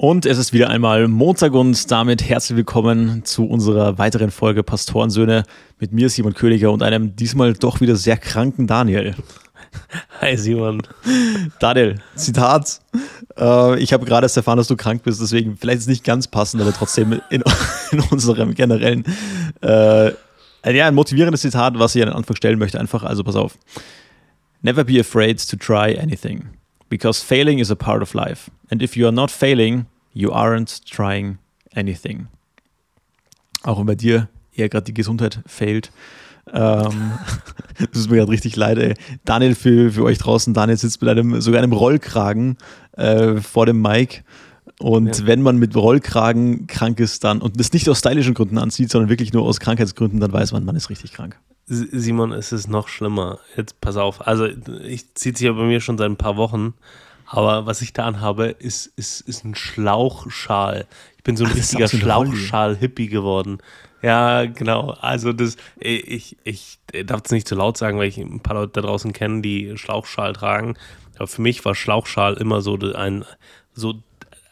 Und es ist wieder einmal Montag und damit herzlich willkommen zu unserer weiteren Folge Pastorensöhne mit mir, Simon Königer, und einem diesmal doch wieder sehr kranken Daniel. Hi Simon. Daniel, Zitat. Äh, ich habe gerade erst erfahren, dass du krank bist, deswegen vielleicht ist es nicht ganz passend, aber trotzdem in, in unserem generellen, äh, ja, ein motivierendes Zitat, was ich an den Anfang stellen möchte. Einfach, also pass auf. Never be afraid to try anything, because failing is a part of life. And if you are not failing, you aren't trying anything. Auch wenn bei dir eher gerade die Gesundheit fehlt. Ähm, das ist mir gerade richtig leid, ey. Daniel, für, für euch draußen, Daniel sitzt mit einem, sogar einem Rollkragen äh, vor dem Mic. Und ja. wenn man mit Rollkragen krank ist, dann und das nicht aus stylischen Gründen anzieht, sondern wirklich nur aus Krankheitsgründen, dann weiß man, man ist richtig krank. Simon, es ist noch schlimmer. Jetzt pass auf. Also, ich ziehe es ja bei mir schon seit ein paar Wochen. Aber was ich da anhabe, ist, ist, ist ein Schlauchschal. Ich bin so ein Ach, richtiger Schlauchschal-Hippie geworden. Ja, genau. Also das, ich, ich darf es nicht zu laut sagen, weil ich ein paar Leute da draußen kenne, die Schlauchschal tragen. Aber für mich war Schlauchschal immer so ein so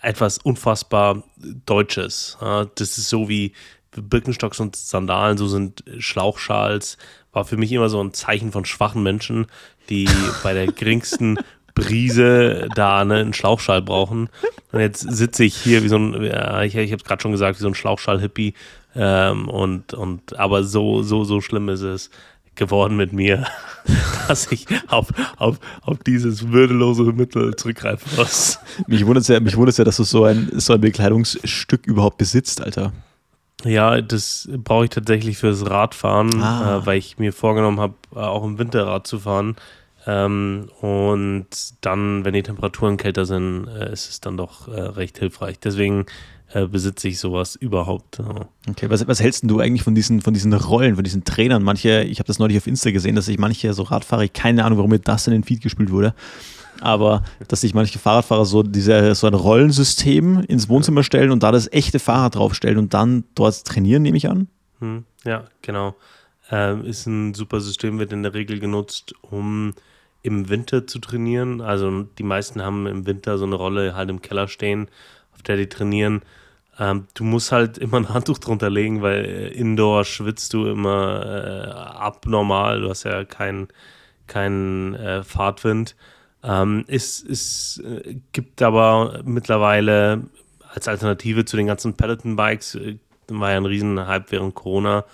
etwas unfassbar Deutsches. Das ist so wie Birkenstocks und Sandalen, so sind Schlauchschals, war für mich immer so ein Zeichen von schwachen Menschen, die bei der geringsten Brise da ne, einen Schlauchschal brauchen. Und jetzt sitze ich hier wie so ein, ja, ich, ich habe es gerade schon gesagt, wie so ein Schlauchschal-Hippie. Ähm, und, und, aber so, so, so schlimm ist es geworden mit mir, dass ich auf, auf, auf dieses würdelose Mittel zurückgreifen muss. Mich wundert es ja, mich ja, dass du so ein, so ein Bekleidungsstück überhaupt besitzt, Alter. Ja, das brauche ich tatsächlich fürs Radfahren, ah. äh, weil ich mir vorgenommen habe, äh, auch im Winterrad zu fahren. Ähm, und dann, wenn die Temperaturen kälter sind, äh, ist es dann doch äh, recht hilfreich. Deswegen äh, besitze ich sowas überhaupt. Ja. Okay, was, was hältst du eigentlich von diesen, von diesen Rollen, von diesen Trainern? Manche, ich habe das neulich auf Insta gesehen, dass sich manche so Radfahrer, keine Ahnung, warum mir das in den Feed gespielt wurde, aber dass sich manche Fahrradfahrer so, diese, so ein Rollensystem ins Wohnzimmer stellen und da das echte Fahrrad draufstellen und dann dort trainieren, nehme ich an? Hm, ja, genau. Ähm, ist ein super System, wird in der Regel genutzt, um im Winter zu trainieren. Also die meisten haben im Winter so eine Rolle halt im Keller stehen, auf der die trainieren. Ähm, du musst halt immer ein Handtuch drunter legen, weil äh, indoor schwitzt du immer äh, abnormal. Du hast ja keinen kein, äh, Fahrtwind. Ähm, es es äh, gibt aber mittlerweile als Alternative zu den ganzen Peloton-Bikes, äh, war ja ein Riesenhype während Corona,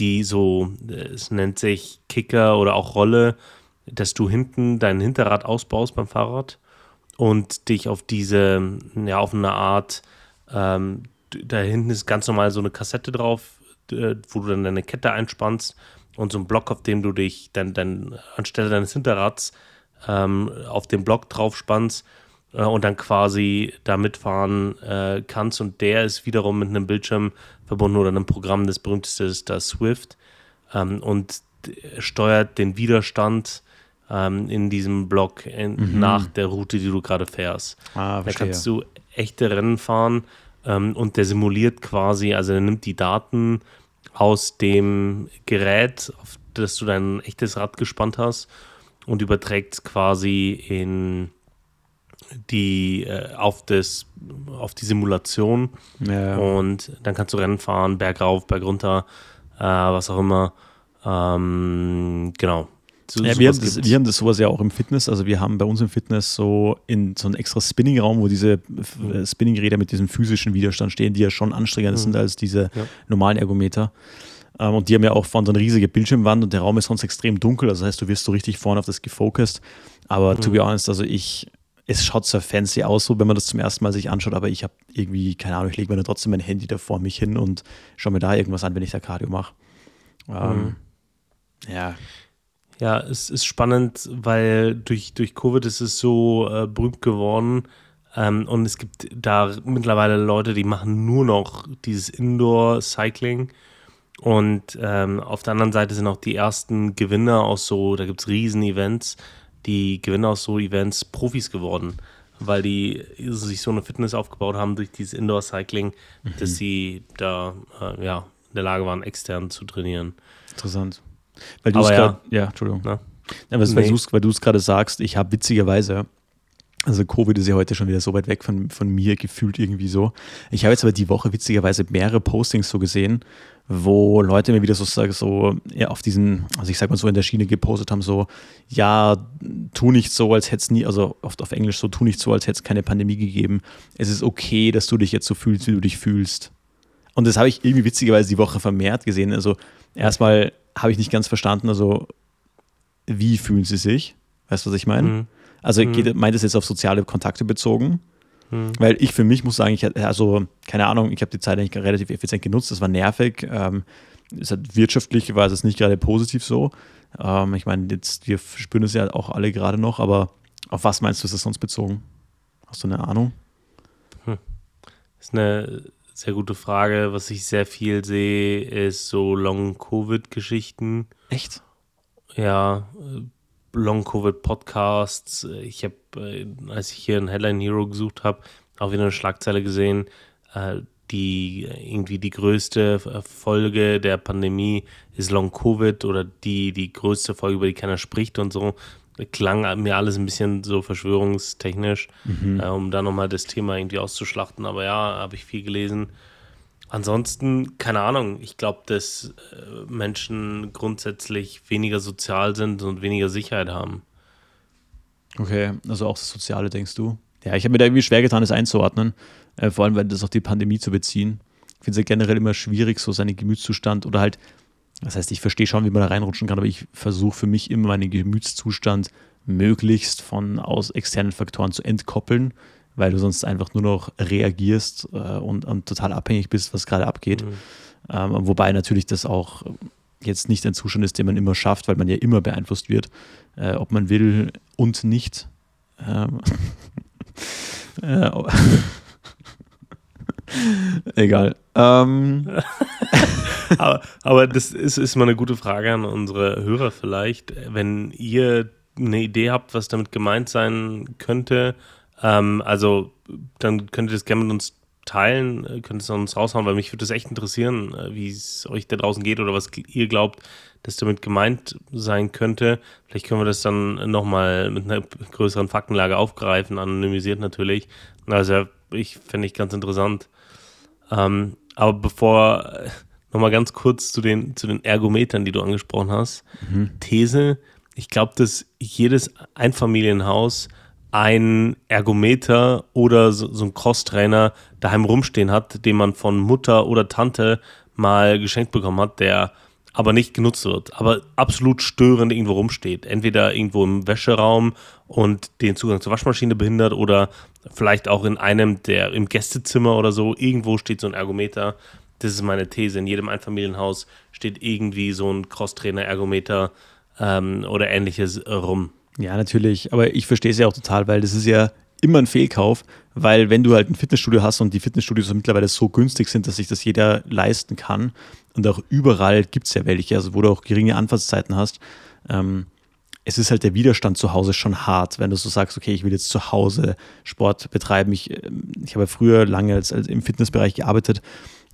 die so, äh, es nennt sich Kicker oder auch Rolle, dass du hinten dein Hinterrad ausbaust beim Fahrrad und dich auf diese, ja, auf eine Art, ähm, da hinten ist ganz normal so eine Kassette drauf, wo du dann deine Kette einspannst und so ein Block, auf dem du dich dann, dann anstelle deines Hinterrads ähm, auf den Block drauf spannst äh, und dann quasi da mitfahren äh, kannst. Und der ist wiederum mit einem Bildschirm verbunden oder einem Programm, das berühmteste ist das Swift ähm, und steuert den Widerstand ähm, in diesem Block in, mhm. nach der Route, die du gerade fährst. Ah, da kannst du echte Rennen fahren ähm, und der simuliert quasi, also er nimmt die Daten aus dem Gerät, auf das du dein echtes Rad gespannt hast und überträgt es quasi in die äh, auf das auf die Simulation ja. und dann kannst du Rennen fahren, bergauf, bergunter, äh, was auch immer. Ähm, genau. So, ja, wir, haben das, wir haben das sowas ja auch im Fitness. Also wir haben bei uns im Fitness so in so einen extra Spinning-Raum, wo diese mhm. Spinning-Räder mit diesem physischen Widerstand stehen, die ja schon anstrengender mhm. sind als diese ja. normalen Ergometer. Ähm, und die haben ja auch vorne so eine riesige Bildschirmwand und der Raum ist sonst extrem dunkel. Also das heißt, du wirst so richtig vorne auf das gefokust. Aber mhm. to be honest, also ich, es schaut so fancy aus, so wenn man das zum ersten Mal sich anschaut, aber ich habe irgendwie, keine Ahnung, ich lege mir dann trotzdem mein Handy da vor mich hin und schaue mir da irgendwas an, wenn ich da Cardio mache. Ähm, mhm. ja. Ja, es ist spannend, weil durch, durch Covid ist es so äh, berühmt geworden. Ähm, und es gibt da mittlerweile Leute, die machen nur noch dieses Indoor-Cycling. Und ähm, auf der anderen Seite sind auch die ersten Gewinner aus so, da gibt es Riesen-Events, die Gewinner aus so Events Profis geworden, weil die sich so eine Fitness aufgebaut haben durch dieses Indoor-Cycling, mhm. dass sie da äh, ja, in der Lage waren, extern zu trainieren. Interessant. Weil du es ja, ja, Entschuldigung. Ja, was, nee. Weil du es gerade sagst, ich habe witzigerweise Also Covid ist ja heute schon wieder so weit weg von, von mir gefühlt irgendwie so. Ich habe jetzt aber die Woche witzigerweise mehrere Postings so gesehen, wo Leute mir wieder sozusagen so ja, auf diesen, also ich sag mal so in der Schiene gepostet haben, so, ja, tu nicht so, als hätte es nie, also oft auf Englisch so, tu nicht so, als hätte es keine Pandemie gegeben. Es ist okay, dass du dich jetzt so fühlst, wie du dich fühlst. Und das habe ich irgendwie witzigerweise die Woche vermehrt gesehen. Also erstmal habe ich nicht ganz verstanden, also wie fühlen sie sich? Weißt du, was ich meine? Mhm. Also mhm. geht, meint es jetzt auf soziale Kontakte bezogen? Mhm. Weil ich für mich muss sagen, ich also keine Ahnung, ich habe die Zeit eigentlich relativ effizient genutzt, das war nervig. Ähm, es hat wirtschaftlich war es nicht gerade positiv so. Ähm, ich meine, jetzt, wir spüren es ja auch alle gerade noch, aber auf was meinst du, ist das sonst bezogen? Hast du eine Ahnung? Hm. Das ist eine sehr gute Frage. Was ich sehr viel sehe, ist so Long-Covid-Geschichten. Echt? Ja, Long-Covid-Podcasts. Ich habe, äh, als ich hier ein Headline Hero gesucht habe, auch wieder eine Schlagzeile gesehen, äh, die irgendwie die größte Folge der Pandemie ist Long-Covid oder die, die größte Folge, über die keiner spricht und so. Klang mir alles ein bisschen so verschwörungstechnisch, mhm. äh, um da nochmal das Thema irgendwie auszuschlachten. Aber ja, habe ich viel gelesen. Ansonsten, keine Ahnung, ich glaube, dass äh, Menschen grundsätzlich weniger sozial sind und weniger Sicherheit haben. Okay, also auch das Soziale, denkst du? Ja, ich habe mir da irgendwie schwer getan, das einzuordnen, äh, vor allem, weil das auf die Pandemie zu beziehen. Ich finde es ja generell immer schwierig, so seinen Gemütszustand oder halt, das heißt, ich verstehe schon, wie man da reinrutschen kann, aber ich versuche für mich immer meinen Gemütszustand möglichst von aus externen Faktoren zu entkoppeln weil du sonst einfach nur noch reagierst äh, und, und, total abhängig bist, was gerade abgeht. Mhm. Ähm, wobei natürlich das auch jetzt nicht ein Zustand ist, den man immer schafft, weil man ja immer beeinflusst wird, äh, ob man will und nicht. Ähm, äh, Egal. Ähm. aber, aber, das ist, ist mal eine gute Frage an unsere Hörer vielleicht. Wenn ihr eine Idee habt, was damit gemeint sein könnte, ähm, also dann könnt ihr das gerne mit uns teilen, äh, könnt es uns raushauen, weil mich würde das echt interessieren, äh, wie es euch da draußen geht oder was ihr glaubt, dass damit gemeint sein könnte. Vielleicht können wir das dann nochmal mit einer größeren Faktenlage aufgreifen, anonymisiert natürlich. Also ich fände ich ganz interessant. Ähm, aber bevor, äh, nochmal ganz kurz zu den, zu den Ergometern, die du angesprochen hast. Mhm. These, ich glaube, dass jedes Einfamilienhaus ein Ergometer oder so, so ein Crosstrainer daheim rumstehen hat, den man von Mutter oder Tante mal geschenkt bekommen hat, der aber nicht genutzt wird, aber absolut störend irgendwo rumsteht. Entweder irgendwo im Wäscheraum und den Zugang zur Waschmaschine behindert oder vielleicht auch in einem der im Gästezimmer oder so. Irgendwo steht so ein Ergometer. Das ist meine These. In jedem Einfamilienhaus steht irgendwie so ein Crosstrainer-Ergometer ähm, oder ähnliches rum. Ja, natürlich. Aber ich verstehe es ja auch total, weil das ist ja immer ein Fehlkauf, weil wenn du halt ein Fitnessstudio hast und die Fitnessstudios mittlerweile so günstig sind, dass sich das jeder leisten kann und auch überall gibt es ja welche, also wo du auch geringe Anfahrtszeiten hast, ähm, es ist halt der Widerstand zu Hause schon hart, wenn du so sagst, okay, ich will jetzt zu Hause Sport betreiben. Ich, ähm, ich habe früher lange als, als im Fitnessbereich gearbeitet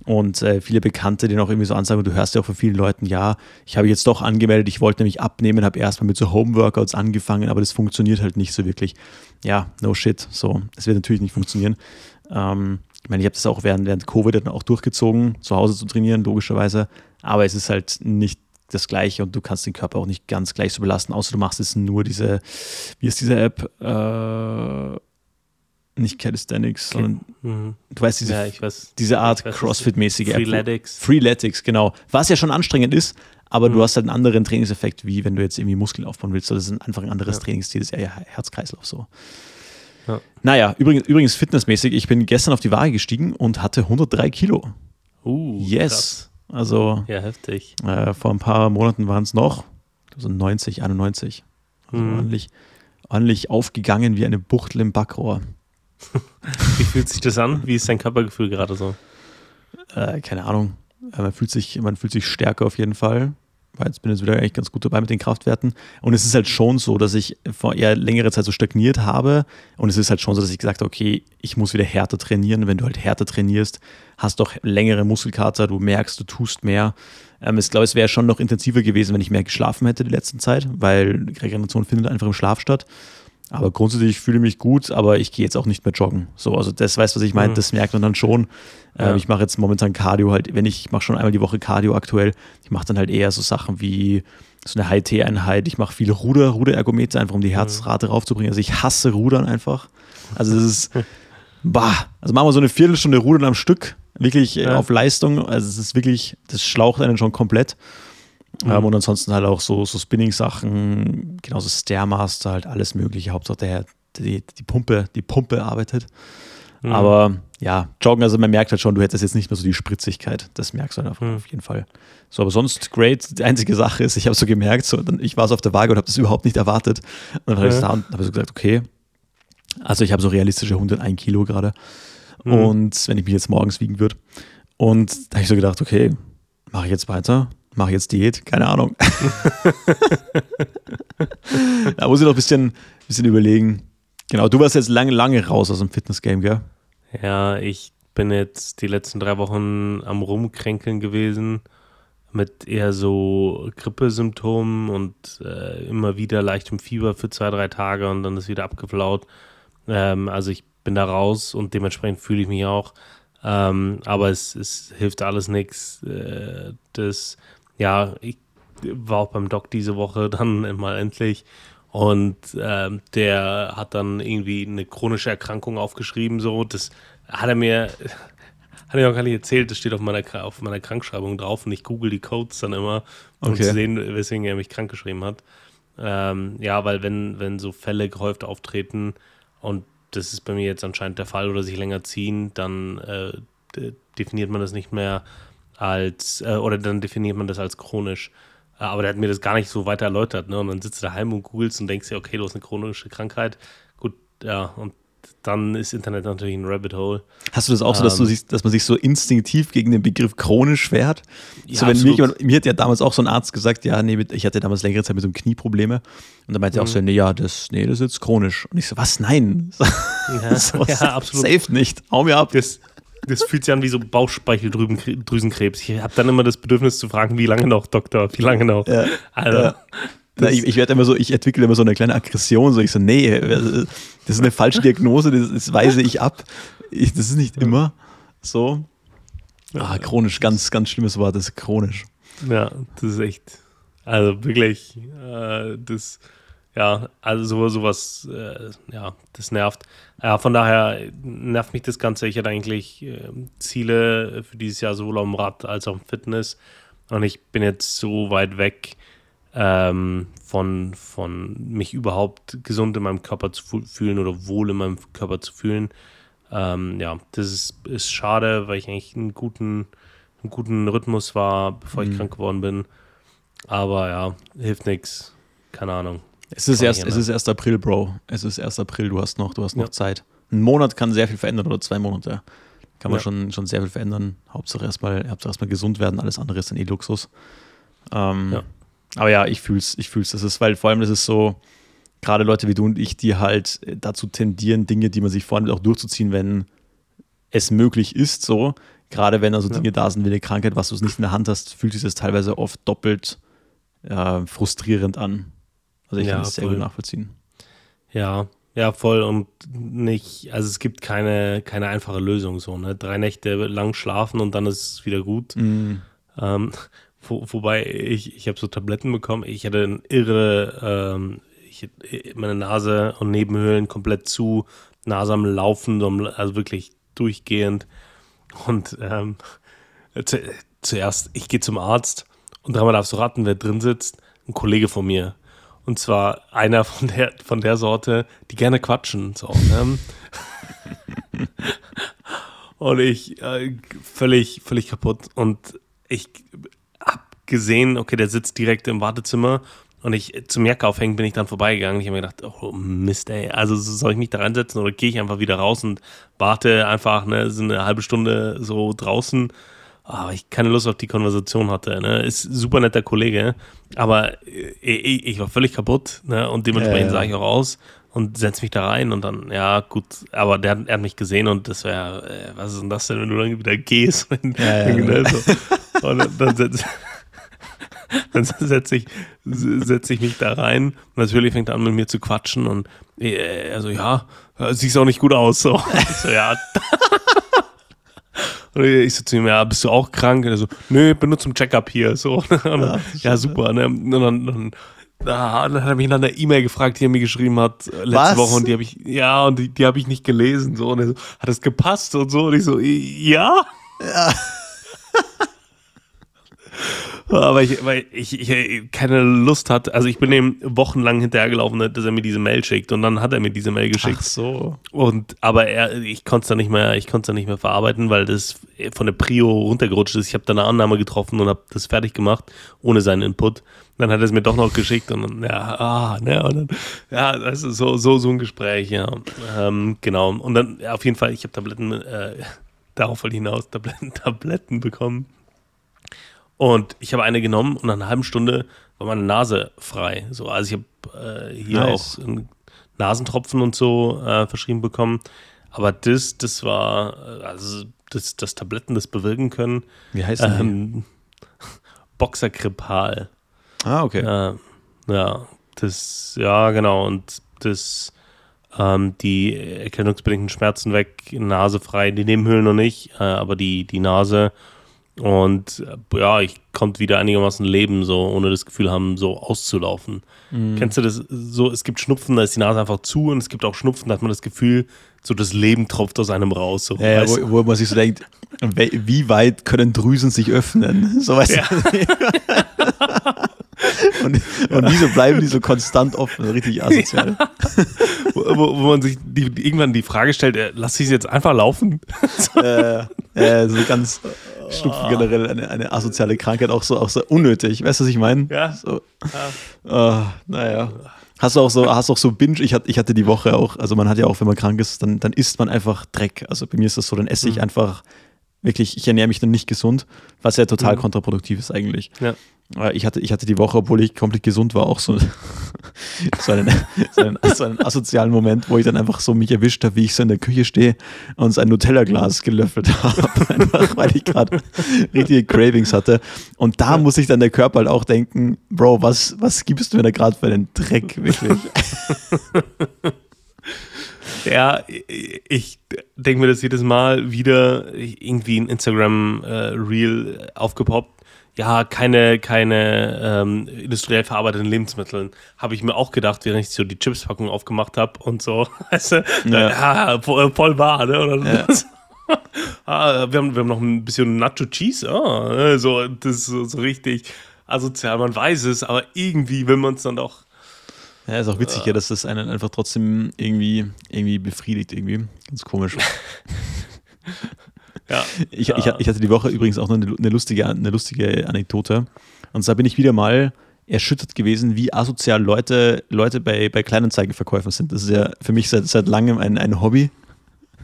und äh, viele Bekannte, die noch irgendwie so ansagen, du hörst ja auch von vielen Leuten, ja, ich habe jetzt doch angemeldet, ich wollte nämlich abnehmen, habe erstmal mit so Homeworkouts angefangen, aber das funktioniert halt nicht so wirklich. Ja, no shit, so, es wird natürlich nicht funktionieren. Ähm, ich meine, ich habe das auch während, während Covid dann auch durchgezogen, zu Hause zu trainieren, logischerweise, aber es ist halt nicht das Gleiche und du kannst den Körper auch nicht ganz gleich so belasten, außer du machst jetzt nur diese, wie ist diese App? Äh, nicht Calisthenics, okay. sondern mhm. du weißt, diese, ja, weiß, diese Art CrossFit-mäßige Freeletics. Freeletics, genau. Was ja schon anstrengend ist, aber mhm. du hast halt einen anderen Trainingseffekt, wie wenn du jetzt irgendwie Muskeln aufbauen willst. Das ist einfach ein anderes ja. Trainingsziel, das ist eher Herz-Kreislauf so. Ja. Naja, übrigens, übrigens fitnessmäßig, ich bin gestern auf die Waage gestiegen und hatte 103 Kilo. Uh, yes. Krass. Also, ja, heftig. Äh, vor ein paar Monaten waren es noch so 90, 91. Also mhm. ordentlich, ordentlich aufgegangen wie eine Buchtel im Backrohr. Wie fühlt sich das an? Wie ist dein Körpergefühl gerade so? Äh, keine Ahnung. Äh, man fühlt, sich, man fühlt sich stärker auf jeden Fall. Weil jetzt bin ich jetzt wieder eigentlich ganz gut dabei mit den Kraftwerten. Und es ist halt schon so, dass ich vor eher längere Zeit so stagniert habe. Und es ist halt schon so, dass ich gesagt habe, okay, ich muss wieder härter trainieren. Wenn du halt härter trainierst, hast du auch längere Muskelkater, du merkst, du tust mehr. Ähm, ich glaube, es wäre schon noch intensiver gewesen, wenn ich mehr geschlafen hätte die letzte Zeit, weil Regeneration findet einfach im Schlaf statt. Aber grundsätzlich fühle ich mich gut, aber ich gehe jetzt auch nicht mehr joggen. So, also das weißt du, was ich meine, mhm. das merkt man dann schon. Ja. Ähm, ich mache jetzt momentan Cardio halt, wenn ich, ich mache schon einmal die Woche Cardio aktuell. Ich mache dann halt eher so Sachen wie so eine High-T-Einheit. Ich mache viele Ruder, Ruderergometer, einfach um die mhm. Herzrate mhm. raufzubringen. Also ich hasse Rudern einfach. Also das ist, bah, also machen wir so eine Viertelstunde Rudern am Stück, wirklich äh, ja. auf Leistung. Also es ist wirklich, das schlaucht einen schon komplett. Mhm. Ähm, und ansonsten halt auch so, so Spinning-Sachen, genauso Stairmaster, halt alles mögliche. Hauptsache der, die, die Pumpe, die Pumpe arbeitet. Mhm. Aber ja, Joggen, also man merkt halt schon, du hättest jetzt nicht mehr so die Spritzigkeit. Das merkst du halt mhm. auf jeden Fall. So, aber sonst great. Die einzige Sache ist, ich habe so gemerkt, so, dann, ich war so auf der Waage und habe das überhaupt nicht erwartet. Und dann habe ich da und habe so gesagt, okay, also ich habe so realistische 101 Kilo gerade. Mhm. Und wenn ich mich jetzt morgens wiegen würde. Und da habe ich so gedacht, okay, mache ich jetzt weiter? Mache jetzt Diät, keine Ahnung. da muss ich noch ein bisschen, bisschen überlegen. Genau, du warst jetzt lange, lange raus aus dem Fitness-Game, gell? Ja, ich bin jetzt die letzten drei Wochen am Rumkränkeln gewesen mit eher so Grippesymptomen und äh, immer wieder leichtem Fieber für zwei, drei Tage und dann ist wieder abgeflaut. Ähm, also ich bin da raus und dementsprechend fühle ich mich auch. Ähm, aber es, es hilft alles nichts. Äh, das ja, ich war auch beim Doc diese Woche dann mal endlich. Und ähm, der hat dann irgendwie eine chronische Erkrankung aufgeschrieben. So, das hat er mir, hat er mir auch gar nicht erzählt. Das steht auf meiner, auf meiner Krankschreibung drauf. Und ich google die Codes dann immer, um okay. zu sehen, weswegen er mich krank geschrieben hat. Ähm, ja, weil wenn, wenn so Fälle gehäuft auftreten und das ist bei mir jetzt anscheinend der Fall oder sich länger ziehen, dann äh, definiert man das nicht mehr als, äh, oder dann definiert man das als chronisch. Äh, aber der hat mir das gar nicht so weiter erläutert. Ne? Und dann sitzt du daheim und googelst und denkst dir, okay, du hast eine chronische Krankheit. Gut, ja, und dann ist Internet natürlich ein Rabbit Hole. Hast du das auch so, dass, du ähm, sich, dass man sich so instinktiv gegen den Begriff chronisch wehrt? Ja, so, wenn mir, jemand, mir hat ja damals auch so ein Arzt gesagt, ja, nee, ich hatte damals längere Zeit mit so einem Knieprobleme. Und dann meinte mhm. er auch so, nee, ja, das, nee, das ist jetzt chronisch. Und ich so, was? Nein. Ja, so, ja absolut. Safe nicht. Hau mir ab. Das, das fühlt sich an wie so Bauchspeicheldrüsenkrebs. Ich habe dann immer das Bedürfnis zu fragen, wie lange noch, Doktor, wie lange noch? Ja, also, ja. Na, ich, ich werde immer so, ich entwickle immer so eine kleine Aggression, so ich so, nee, das ist eine falsche Diagnose, das, das weise ich ab. Ich, das ist nicht immer so. Ah, chronisch, ganz, ganz schlimmes Wort, das ist chronisch. Ja, das ist echt, also wirklich, äh, das ja, also so, sowas, äh, ja, das nervt. Ja, von daher nervt mich das Ganze. Ich hatte eigentlich äh, Ziele für dieses Jahr sowohl am Rad als auch im Fitness. Und ich bin jetzt so weit weg ähm, von, von mich überhaupt gesund in meinem Körper zu fühlen oder wohl in meinem Körper zu fühlen. Ähm, ja, das ist, ist schade, weil ich eigentlich einen guten, einen guten Rhythmus war, bevor mhm. ich krank geworden bin. Aber ja, hilft nichts. Keine Ahnung. Es ist, erst, es ist erst April, Bro. Es ist erst April, du hast noch, du hast noch ja. Zeit. Ein Monat kann sehr viel verändern oder zwei Monate. Kann man ja. schon, schon sehr viel verändern. Hauptsache erstmal, Hauptsache erstmal gesund werden, alles andere ist dann eh Luxus. Ähm, ja. Aber ja, ich fühl's, ich fühl's. Das ist, weil vor allem das ist so, gerade Leute wie du und ich, die halt dazu tendieren, Dinge, die man sich vornimmt, auch durchzuziehen, wenn es möglich ist, so. Gerade wenn also Dinge da sind wie eine Krankheit, was du es nicht in der Hand hast, fühlt sich das teilweise oft doppelt äh, frustrierend an. Also ich ja, kann das sehr gut nachvollziehen. Ja, ja, voll und nicht, also es gibt keine, keine einfache Lösung so, ne? Drei Nächte lang schlafen und dann ist es wieder gut. Mm. Ähm, wo, wobei ich, ich habe so Tabletten bekommen, ich hatte eine irre, ähm, ich, meine Nase und Nebenhöhlen komplett zu, Nase am Laufen, also wirklich durchgehend. Und ähm, zu, zuerst, ich gehe zum Arzt und dreimal darfst du raten, wer drin sitzt. Ein Kollege von mir. Und zwar einer von der, von der Sorte, die gerne quatschen. So, ne? und ich äh, völlig, völlig kaputt. Und ich habe gesehen, okay, der sitzt direkt im Wartezimmer. Und ich zum Jacke aufhängen bin ich dann vorbeigegangen. Ich habe mir gedacht, oh Mist, ey, also soll ich mich da reinsetzen oder gehe ich einfach wieder raus und warte einfach ne, so eine halbe Stunde so draußen aber ich keine Lust auf die Konversation hatte. Ne? Ist super netter Kollege, aber ich, ich war völlig kaputt ne? und dementsprechend ja, ja. sah ich auch aus und setze mich da rein und dann, ja, gut, aber der, er hat mich gesehen und das wäre, äh, was ist denn das denn, wenn du dann wieder gehst? Wenn, ja, ja, ne, so. Und dann, dann setz, dann setze ich, setz ich mich da rein. Und natürlich fängt er an, mit mir zu quatschen und äh, also ja, siehst auch nicht gut aus. So. So, ja. Und ich so zu ihm, ja, bist du auch krank? Und er so, nö, bin nur zum Checkup hier. So. Ja, ja, super. Ne? Und dann, dann, dann, hat er mich nach einer E-Mail gefragt, die er mir geschrieben hat äh, letzte Was? Woche und die habe ich, ja, und die, die habe ich nicht gelesen. So. Und er so, hat das gepasst und so? Und ich so, ja. Ja. Aber ich, weil ich, ich keine Lust hatte, also ich bin ihm wochenlang hinterhergelaufen, dass er mir diese Mail schickt und dann hat er mir diese Mail geschickt. Ach so. Und aber er, ich konnte es dann nicht mehr, ich konnte es dann nicht mehr verarbeiten, weil das von der Prio runtergerutscht ist. Ich habe dann eine Annahme getroffen und habe das fertig gemacht, ohne seinen Input. Dann hat er es mir doch noch geschickt und dann, ja, ah, ne, und dann, ja, das ist so, so, so ein Gespräch, ja. Ähm, genau. Und dann, ja, auf jeden Fall, ich habe Tabletten, äh, darauf wollte ich hinaus, Tabletten, Tabletten bekommen und ich habe eine genommen und nach einer halben Stunde war meine Nase frei. So, also ich habe äh, hier nice. auch Nasentropfen und so äh, verschrieben bekommen. Aber das, das war, äh, also das, das Tabletten das bewirken können. Wie heißt das? Ähm, Boxerkripal. Ah, okay. Äh, ja, das, ja, genau. Und das, ähm, die erkennungsbedingten Schmerzen weg, Nase frei, die Nebenhöhlen noch nicht, äh, aber die, die Nase und äh, ja, ich konnte wieder einigermaßen leben, so ohne das Gefühl haben, so auszulaufen. Mhm. Kennst du das? So, es gibt Schnupfen, da ist die Nase einfach zu und es gibt auch Schnupfen, da hat man das Gefühl, so das Leben tropft aus einem raus. So, ja, ja wo, wo, man sich so denkt, wie weit können Drüsen sich öffnen? So weißt ja. und, und wieso bleiben die so konstant offen? Richtig asozial. Ja. wo, wo, man sich die, irgendwann die Frage stellt, äh, lass ich jetzt einfach laufen? äh, äh, so ganz Schnupfen generell eine, eine asoziale Krankheit, auch so, auch so unnötig. Weißt du, was ich meine? Ja. So. ja. Uh, naja. Hast du auch so, hast auch so Binge? Ich hatte, ich hatte die Woche auch, also man hat ja auch, wenn man krank ist, dann, dann isst man einfach Dreck. Also bei mir ist das so, dann esse ich mhm. einfach wirklich, ich ernähre mich dann nicht gesund, was ja total mhm. kontraproduktiv ist eigentlich. Ja. Ich hatte, ich hatte die Woche, obwohl ich komplett gesund war, auch so, so, einen, so, einen, so einen asozialen Moment, wo ich dann einfach so mich erwischt habe, wie ich so in der Küche stehe und so ein Nutella-Glas gelöffelt habe, einfach weil ich gerade richtige Cravings hatte. Und da ja. muss ich dann der Körper halt auch denken, Bro, was, was gibst du mir da gerade für einen Dreck, wirklich? Ja, ich denke mir das jedes Mal wieder irgendwie ein Instagram-Reel äh, aufgepoppt ja, keine, keine ähm, industriell verarbeiteten Lebensmittel. Habe ich mir auch gedacht, während ich so die Chipspackung aufgemacht habe und so. Weißt du, ja. ja voll, voll wahr, ne? Oder ja. ah, wir, haben, wir haben noch ein bisschen Nacho Cheese. Ah, ne? so, das ist so, so richtig asozial. Man weiß es, aber irgendwie will man es dann doch. Ja, ist auch witzig, ja, dass das einen einfach trotzdem irgendwie, irgendwie befriedigt, irgendwie. Ganz komisch. Ja, ich, ja. Ich, ich, hatte die Woche übrigens auch noch eine, eine, lustige, eine lustige Anekdote. Und zwar bin ich wieder mal erschüttert gewesen, wie asozial Leute, Leute bei, bei Kleinanzeigenverkäufen sind. Das ist ja für mich seit, seit langem ein, ein Hobby.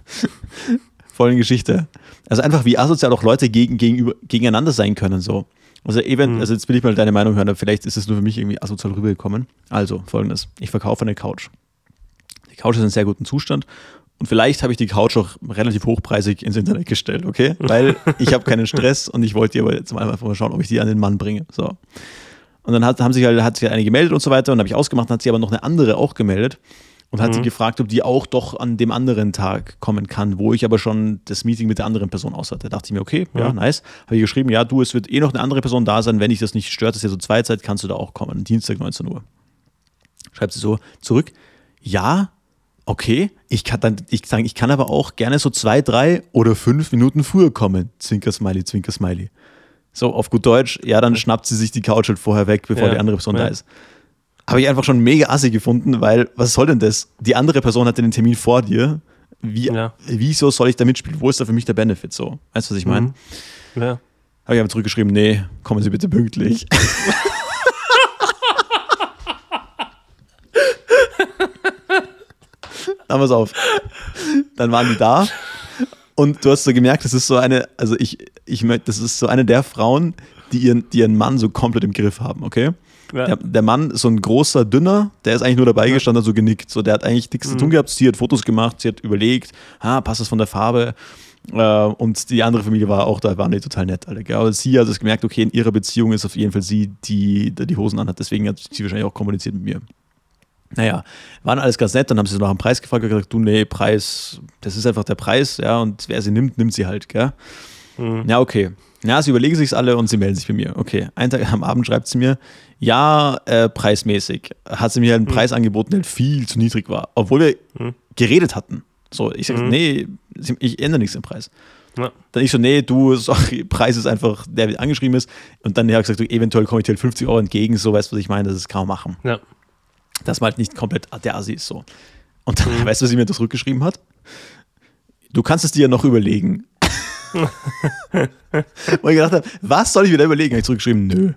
Voll Geschichte. Also einfach, wie asozial auch Leute gegen, gegenüber, gegeneinander sein können. So. Also, eben, mhm. also jetzt will ich mal deine Meinung hören, vielleicht ist es nur für mich irgendwie asozial rübergekommen. Also, folgendes. Ich verkaufe eine Couch. Die Couch ist in sehr gutem Zustand und vielleicht habe ich die Couch auch relativ hochpreisig ins Internet gestellt, okay? Weil ich habe keinen Stress und ich wollte aber jetzt einfach mal schauen, ob ich die an den Mann bringe. So. Und dann hat, haben sich halt, hat sich eine gemeldet und so weiter und habe ich ausgemacht, hat sie aber noch eine andere auch gemeldet und hat mhm. sie gefragt, ob die auch doch an dem anderen Tag kommen kann, wo ich aber schon das Meeting mit der anderen Person aus hatte. Da dachte ich mir, okay, ja, ja nice. Habe ich geschrieben, ja, du, es wird eh noch eine andere Person da sein, wenn ich das nicht stört, dass ihr so Zweizeit, kannst du da auch kommen. Dienstag 19 Uhr. Schreibt sie so zurück, ja, okay, ich kann dann, ich sagen, ich kann aber auch gerne so zwei, drei oder fünf Minuten früher kommen. Zwinker Smiley, Zwinker Smiley. So, auf gut Deutsch, ja, dann schnappt sie sich die Couch halt vorher weg, bevor ja, die andere Person ja. da ist. Habe ich einfach schon mega assi gefunden, weil, was soll denn das? Die andere Person hatte den Termin vor dir. Wie, ja. Wieso soll ich da mitspielen? Wo ist da für mich der Benefit so? Weißt du, was ich meine? Mhm. Ja. Habe ich aber zurückgeschrieben, nee, kommen Sie bitte pünktlich. Dann pass auf. Dann waren die da und du hast so gemerkt, das ist so eine, also ich, ich möchte, das ist so eine der Frauen, die ihren, die ihren Mann so komplett im Griff haben, okay? Ja. Der, der, Mann ist so ein großer, dünner, der ist eigentlich nur dabei gestanden, hat so genickt. So, der hat eigentlich nichts mhm. zu tun gehabt. Sie hat Fotos gemacht, sie hat überlegt, ah, passt das von der Farbe? Äh, und die andere Familie war auch da, waren die total nett alle. Gell? Aber sie hat es gemerkt, okay, in ihrer Beziehung ist auf jeden Fall sie, die die Hosen anhat. Deswegen hat sie wahrscheinlich auch kommuniziert mit mir. Naja, waren alles ganz nett, dann haben sie so nach dem Preis gefragt und gesagt, du, nee, Preis, das ist einfach der Preis, ja, und wer sie nimmt, nimmt sie halt, gell? Mhm. Ja, okay. Ja, sie überlegen sich alle und sie melden sich bei mir. Okay, einen Tag am Abend schreibt sie mir, ja, äh, preismäßig hat sie mir einen mhm. Preis angeboten, der viel zu niedrig war, obwohl wir mhm. geredet hatten. So, ich sage, mhm. nee, ich ändere nichts im Preis. Ja. Dann ich so, nee, du, sorry, Preis ist einfach, der angeschrieben ist. Und dann habe ich gesagt, du, eventuell komme ich dir 50 Euro entgegen, so weißt du, was ich meine, das kann man machen. Ja. Dass man halt nicht komplett der Asi ist so. Und dann, mhm. weißt du, was sie mir das zurückgeschrieben hat? Du kannst es dir ja noch überlegen. Wo ich gedacht habe, was soll ich wieder überlegen? Habe ich zurückgeschrieben, nö.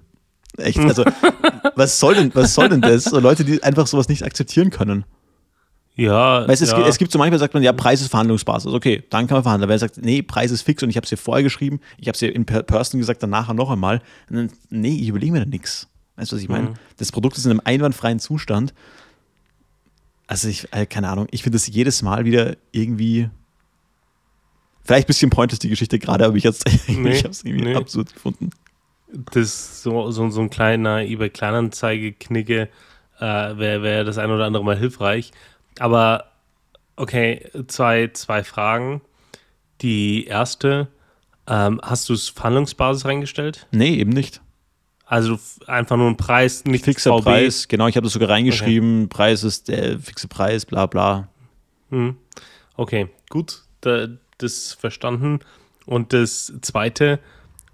Echt, also, was soll denn, was soll denn das? So Leute, die einfach sowas nicht akzeptieren können. Ja. Weißt, ja. Es, es, gibt so manchmal sagt man, ja, Preis ist Verhandlungsbasis. Okay, dann kann man verhandeln. Wenn er sagt, nee, Preis ist fix und ich habe es dir vorher geschrieben, ich habe es dir in Person gesagt, dann nachher noch einmal. Dann, nee, ich überlege mir da nichts. Weißt du, was ich meine? Mhm. Das Produkt ist in einem einwandfreien Zustand. Also ich, äh, keine Ahnung, ich finde das jedes Mal wieder irgendwie. Vielleicht ein bisschen pointless die Geschichte gerade, aber ich, nee, ich habe es irgendwie nee. absurd gefunden. Das so, so, so ein kleiner eBay Kleinanzeige-Knicke äh, wäre wär das ein oder andere Mal hilfreich. Aber okay, zwei, zwei Fragen. Die erste, ähm, hast du es Verhandlungsbasis reingestellt? Nee, eben nicht. Also einfach nur ein Preis, nicht fixer VB. Preis. Genau, ich habe das sogar reingeschrieben. Okay. Preis ist der fixe Preis, bla bla. Hm. Okay, gut, da, das verstanden. Und das zweite,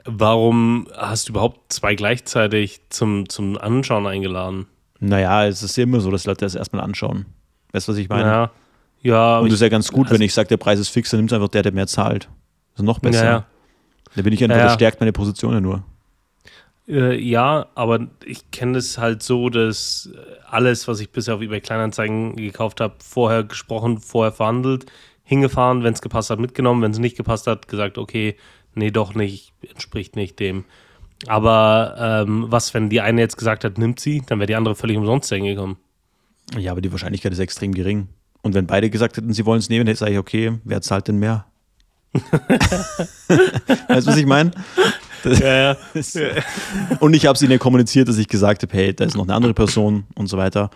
warum hast du überhaupt zwei gleichzeitig zum, zum Anschauen eingeladen? Naja, es ist immer so, dass Leute das erstmal anschauen. Weißt du, was ich meine? Ja. ja und das ist ja ganz gut, also, wenn ich sage, der Preis ist fix, dann nimmt es einfach der, der mehr zahlt. Das ist noch besser. Ja, Da bin ich einfach, ja. das stärkt meine Position ja nur. Äh, ja, aber ich kenne es halt so, dass alles, was ich bisher auf eBay Kleinanzeigen gekauft habe, vorher gesprochen, vorher verhandelt, hingefahren, wenn es gepasst hat, mitgenommen, wenn es nicht gepasst hat, gesagt, okay, nee, doch nicht, entspricht nicht dem. Aber ähm, was, wenn die eine jetzt gesagt hat, nimmt sie, dann wäre die andere völlig umsonst hingekommen. Ja, aber die Wahrscheinlichkeit ist extrem gering. Und wenn beide gesagt hätten, sie wollen es nehmen, dann sage ich, okay, wer zahlt denn mehr? weißt du, was ich meine? Ja, ja. und ich habe es ihnen kommuniziert, dass ich gesagt habe, hey, da ist noch eine andere Person und so weiter.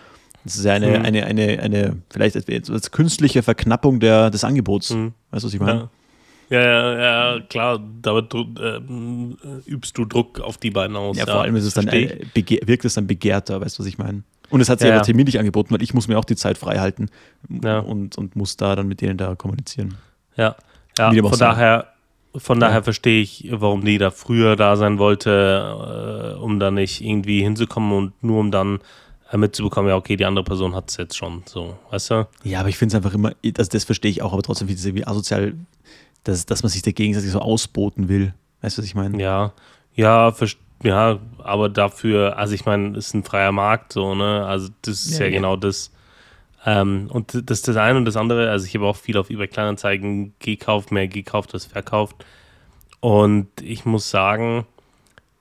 Das ist ja eine, mhm. eine, eine, eine, vielleicht als künstliche Verknappung der, des Angebots. Mhm. Weißt du, was ich meine? Ja. Ja, ja, ja, klar, damit äh, übst du Druck auf die beiden aus. Ja, vor ja, allem ist es dann, äh, wirkt es dann begehrter, weißt du, was ich meine? Und es hat sich ja, aber terminlich angeboten, weil ich muss mir auch die Zeit frei halten ja. und, und muss da dann mit denen da kommunizieren. Ja, ja von daher, von daher verstehe ich, warum die da früher da sein wollte, äh, um da nicht irgendwie hinzukommen und nur um dann äh, mitzubekommen, ja, okay, die andere Person hat es jetzt schon, so, weißt du? Ja, aber ich finde es einfach immer, also das verstehe ich auch, aber trotzdem finde ich es irgendwie asozial, dass, dass man sich der gegenseitig so ausboten will. Weißt du, was ich meine? Ja, ja, ja, aber dafür, also ich meine, ist ein freier Markt, so, ne? Also das ist ja, ja, genau das. Ähm, und das ist das eine und das andere, also ich habe auch viel auf eBay Kleinanzeigen gekauft, mehr gekauft als verkauft. Und ich muss sagen,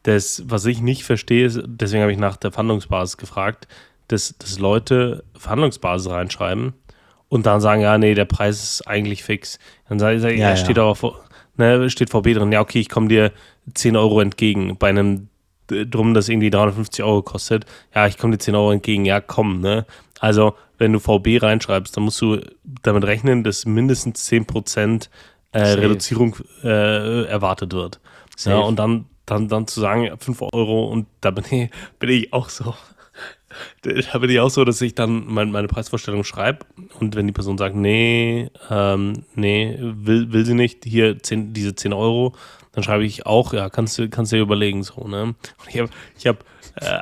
das, was ich nicht verstehe, ist, deswegen habe ich nach der Verhandlungsbasis gefragt, dass, dass Leute Verhandlungsbasis reinschreiben und dann sagen, ja, nee, der Preis ist eigentlich fix. Dann sage ich, ja, ja, steht aber vor, ne, steht VB drin, ja, okay, ich komme dir 10 Euro entgegen bei einem drum, das irgendwie 350 Euro kostet. Ja, ich komme dir 10 Euro entgegen, ja, komm, ne? Also, wenn du VB reinschreibst, dann musst du damit rechnen, dass mindestens 10% äh, Reduzierung äh, erwartet wird. Safe. Ja, und dann, dann, dann zu sagen, 5 Euro und da bin ich, bin ich auch so da bin ich auch so, dass ich dann mein, meine Preisvorstellung schreibe und wenn die Person sagt, nee, ähm, nee, will, will sie nicht, hier 10, diese 10 Euro, dann schreibe ich auch, ja, kannst du kannst dir überlegen, so, ne? Und ich habe ich hab, äh,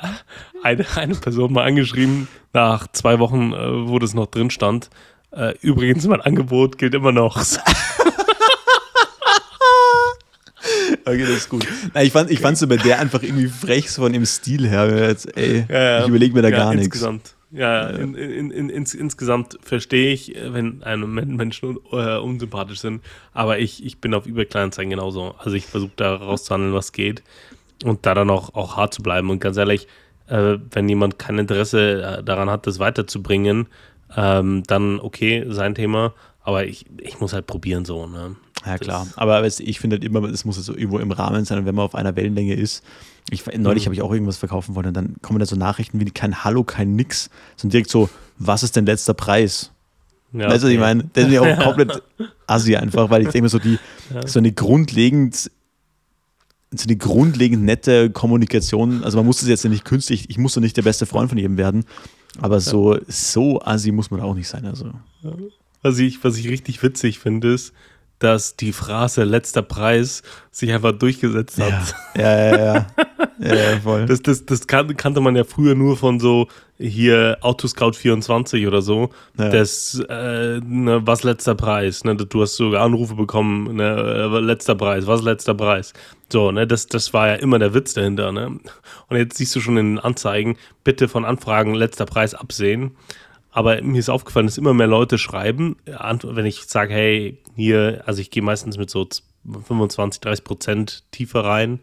eine, eine Person mal angeschrieben, nach zwei Wochen, äh, wo das noch drin stand, äh, übrigens, mein Angebot gilt immer noch. Okay, das ist gut. Na, ich fand es ich so bei der einfach irgendwie frech von dem Stil her. Jetzt, ey, ja, ja. ich überlege mir da ja, gar insgesamt. nichts. Ja, in, in, in, ins, insgesamt verstehe ich, wenn einem Menschen äh, unsympathisch sind, aber ich, ich bin auf eBay Kleinanzeigen genauso. Also ich versuche da rauszuhandeln, was geht und da dann auch, auch hart zu bleiben. Und ganz ehrlich, äh, wenn jemand kein Interesse äh, daran hat, das weiterzubringen, ähm, dann okay, sein Thema, aber ich, ich muss halt probieren so, ne? Ja, klar. Aber ich finde halt immer, es muss so irgendwo im Rahmen sein und wenn man auf einer Wellenlänge ist. Ich, neulich mhm. habe ich auch irgendwas verkaufen wollen und dann kommen da so Nachrichten wie kein Hallo, kein Nix, sondern direkt so, was ist dein letzter Preis? Ja, weißt du, okay. ich meine? Das ist mir auch komplett assi einfach, weil ich denke mir so, die, ja. so eine grundlegend so eine grundlegend nette Kommunikation, also man muss es jetzt ja nicht künstlich, ich muss doch nicht der beste Freund von jedem werden, aber so, so assi muss man auch nicht sein. Also. Was, ich, was ich richtig witzig finde, ist, dass die Phrase letzter Preis sich einfach durchgesetzt hat. Ja, ja, ja. ja. ja, voll. Das, das, das kannte man ja früher nur von so hier Autoscout 24 oder so. Ja. Das, äh, ne, was letzter Preis? Ne? Du hast sogar Anrufe bekommen, ne? Äh, letzter Preis, was letzter Preis? So, ne, das, das war ja immer der Witz dahinter, ne? Und jetzt siehst du schon in den Anzeigen, bitte von Anfragen letzter Preis absehen. Aber mir ist aufgefallen, dass immer mehr Leute schreiben, wenn ich sage, hey, hier, also ich gehe meistens mit so 25, 30 Prozent tiefer rein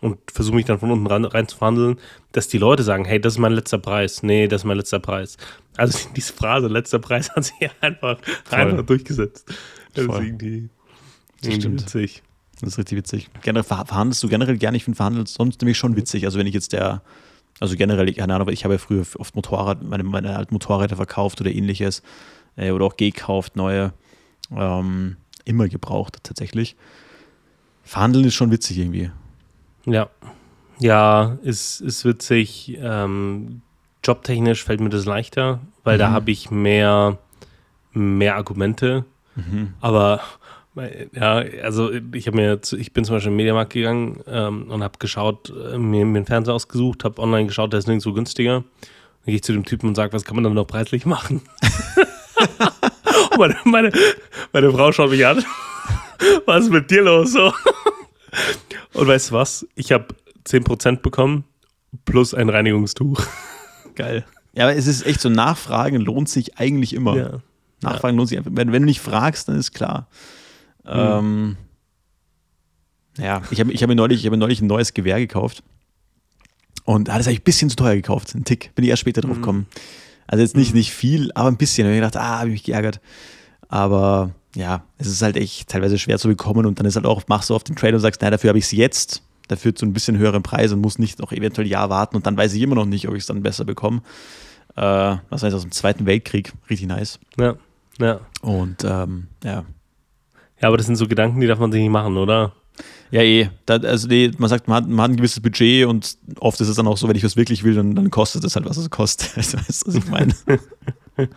und versuche mich dann von unten rein, rein, zu verhandeln, dass die Leute sagen, hey, das ist mein letzter Preis. Nee, das ist mein letzter Preis. Also diese Phrase, letzter Preis, hat sich einfach, einfach durchgesetzt. Das Voll. ist irgendwie, irgendwie witzig. Das ist richtig witzig. Generell verhandelst du generell gerne? Ich finde Verhandeln sonst nämlich schon witzig. Also wenn ich jetzt der also generell, keine Ahnung, ich habe ja früher oft Motorrad, meine, meine alten Motorräder verkauft oder ähnliches äh, oder auch gekauft, neue. Ähm, immer gebraucht tatsächlich. Verhandeln ist schon witzig irgendwie. Ja. Ja, ist, ist witzig. Ähm, jobtechnisch fällt mir das leichter, weil mhm. da habe ich mehr, mehr Argumente. Mhm. Aber ja, also ich habe mir, ich bin zum Beispiel im Mediamarkt gegangen ähm, und habe geschaut, äh, mir, mir einen Fernseher ausgesucht, habe online geschaut, der ist nirgendwo günstiger. Dann gehe ich zu dem Typen und sage, was kann man damit noch preislich machen? meine, meine, meine, Frau schaut mich an. was ist mit dir los? So. Und weißt du was? Ich habe 10% bekommen plus ein Reinigungstuch. Geil. Ja, aber es ist echt so, Nachfragen lohnt sich eigentlich immer. Ja. Nachfragen ja. lohnt sich einfach. Wenn, wenn, du nicht fragst, dann ist klar. Mhm. Ähm, ja, ich habe ich hab mir, neulich, hab mir neulich ein neues Gewehr gekauft. Und ah, das habe ich ein bisschen zu teuer gekauft. Ein Tick. Bin ich erst später drauf mhm. gekommen. Also jetzt nicht, mhm. nicht viel, aber ein bisschen. Da habe ich gedacht, ah, habe ich mich geärgert. Aber ja, es ist halt echt teilweise schwer zu bekommen und dann ist halt auch, machst du auf den Trade und sagst, naja, dafür habe ich es jetzt, dafür zu ein bisschen höheren Preis und muss nicht noch eventuell ein Jahr warten und dann weiß ich immer noch nicht, ob ich es dann besser bekomme. Äh, was heißt aus dem Zweiten Weltkrieg, richtig nice. Ja, ja. Und ähm, ja, ja, aber das sind so Gedanken, die darf man sich nicht machen, oder? Ja, eh. Da, also nee, man sagt, man hat, man hat, ein gewisses Budget und oft ist es dann auch so, wenn ich was wirklich will, dann, dann kostet es halt, was es kostet. weißt du, was ich meine?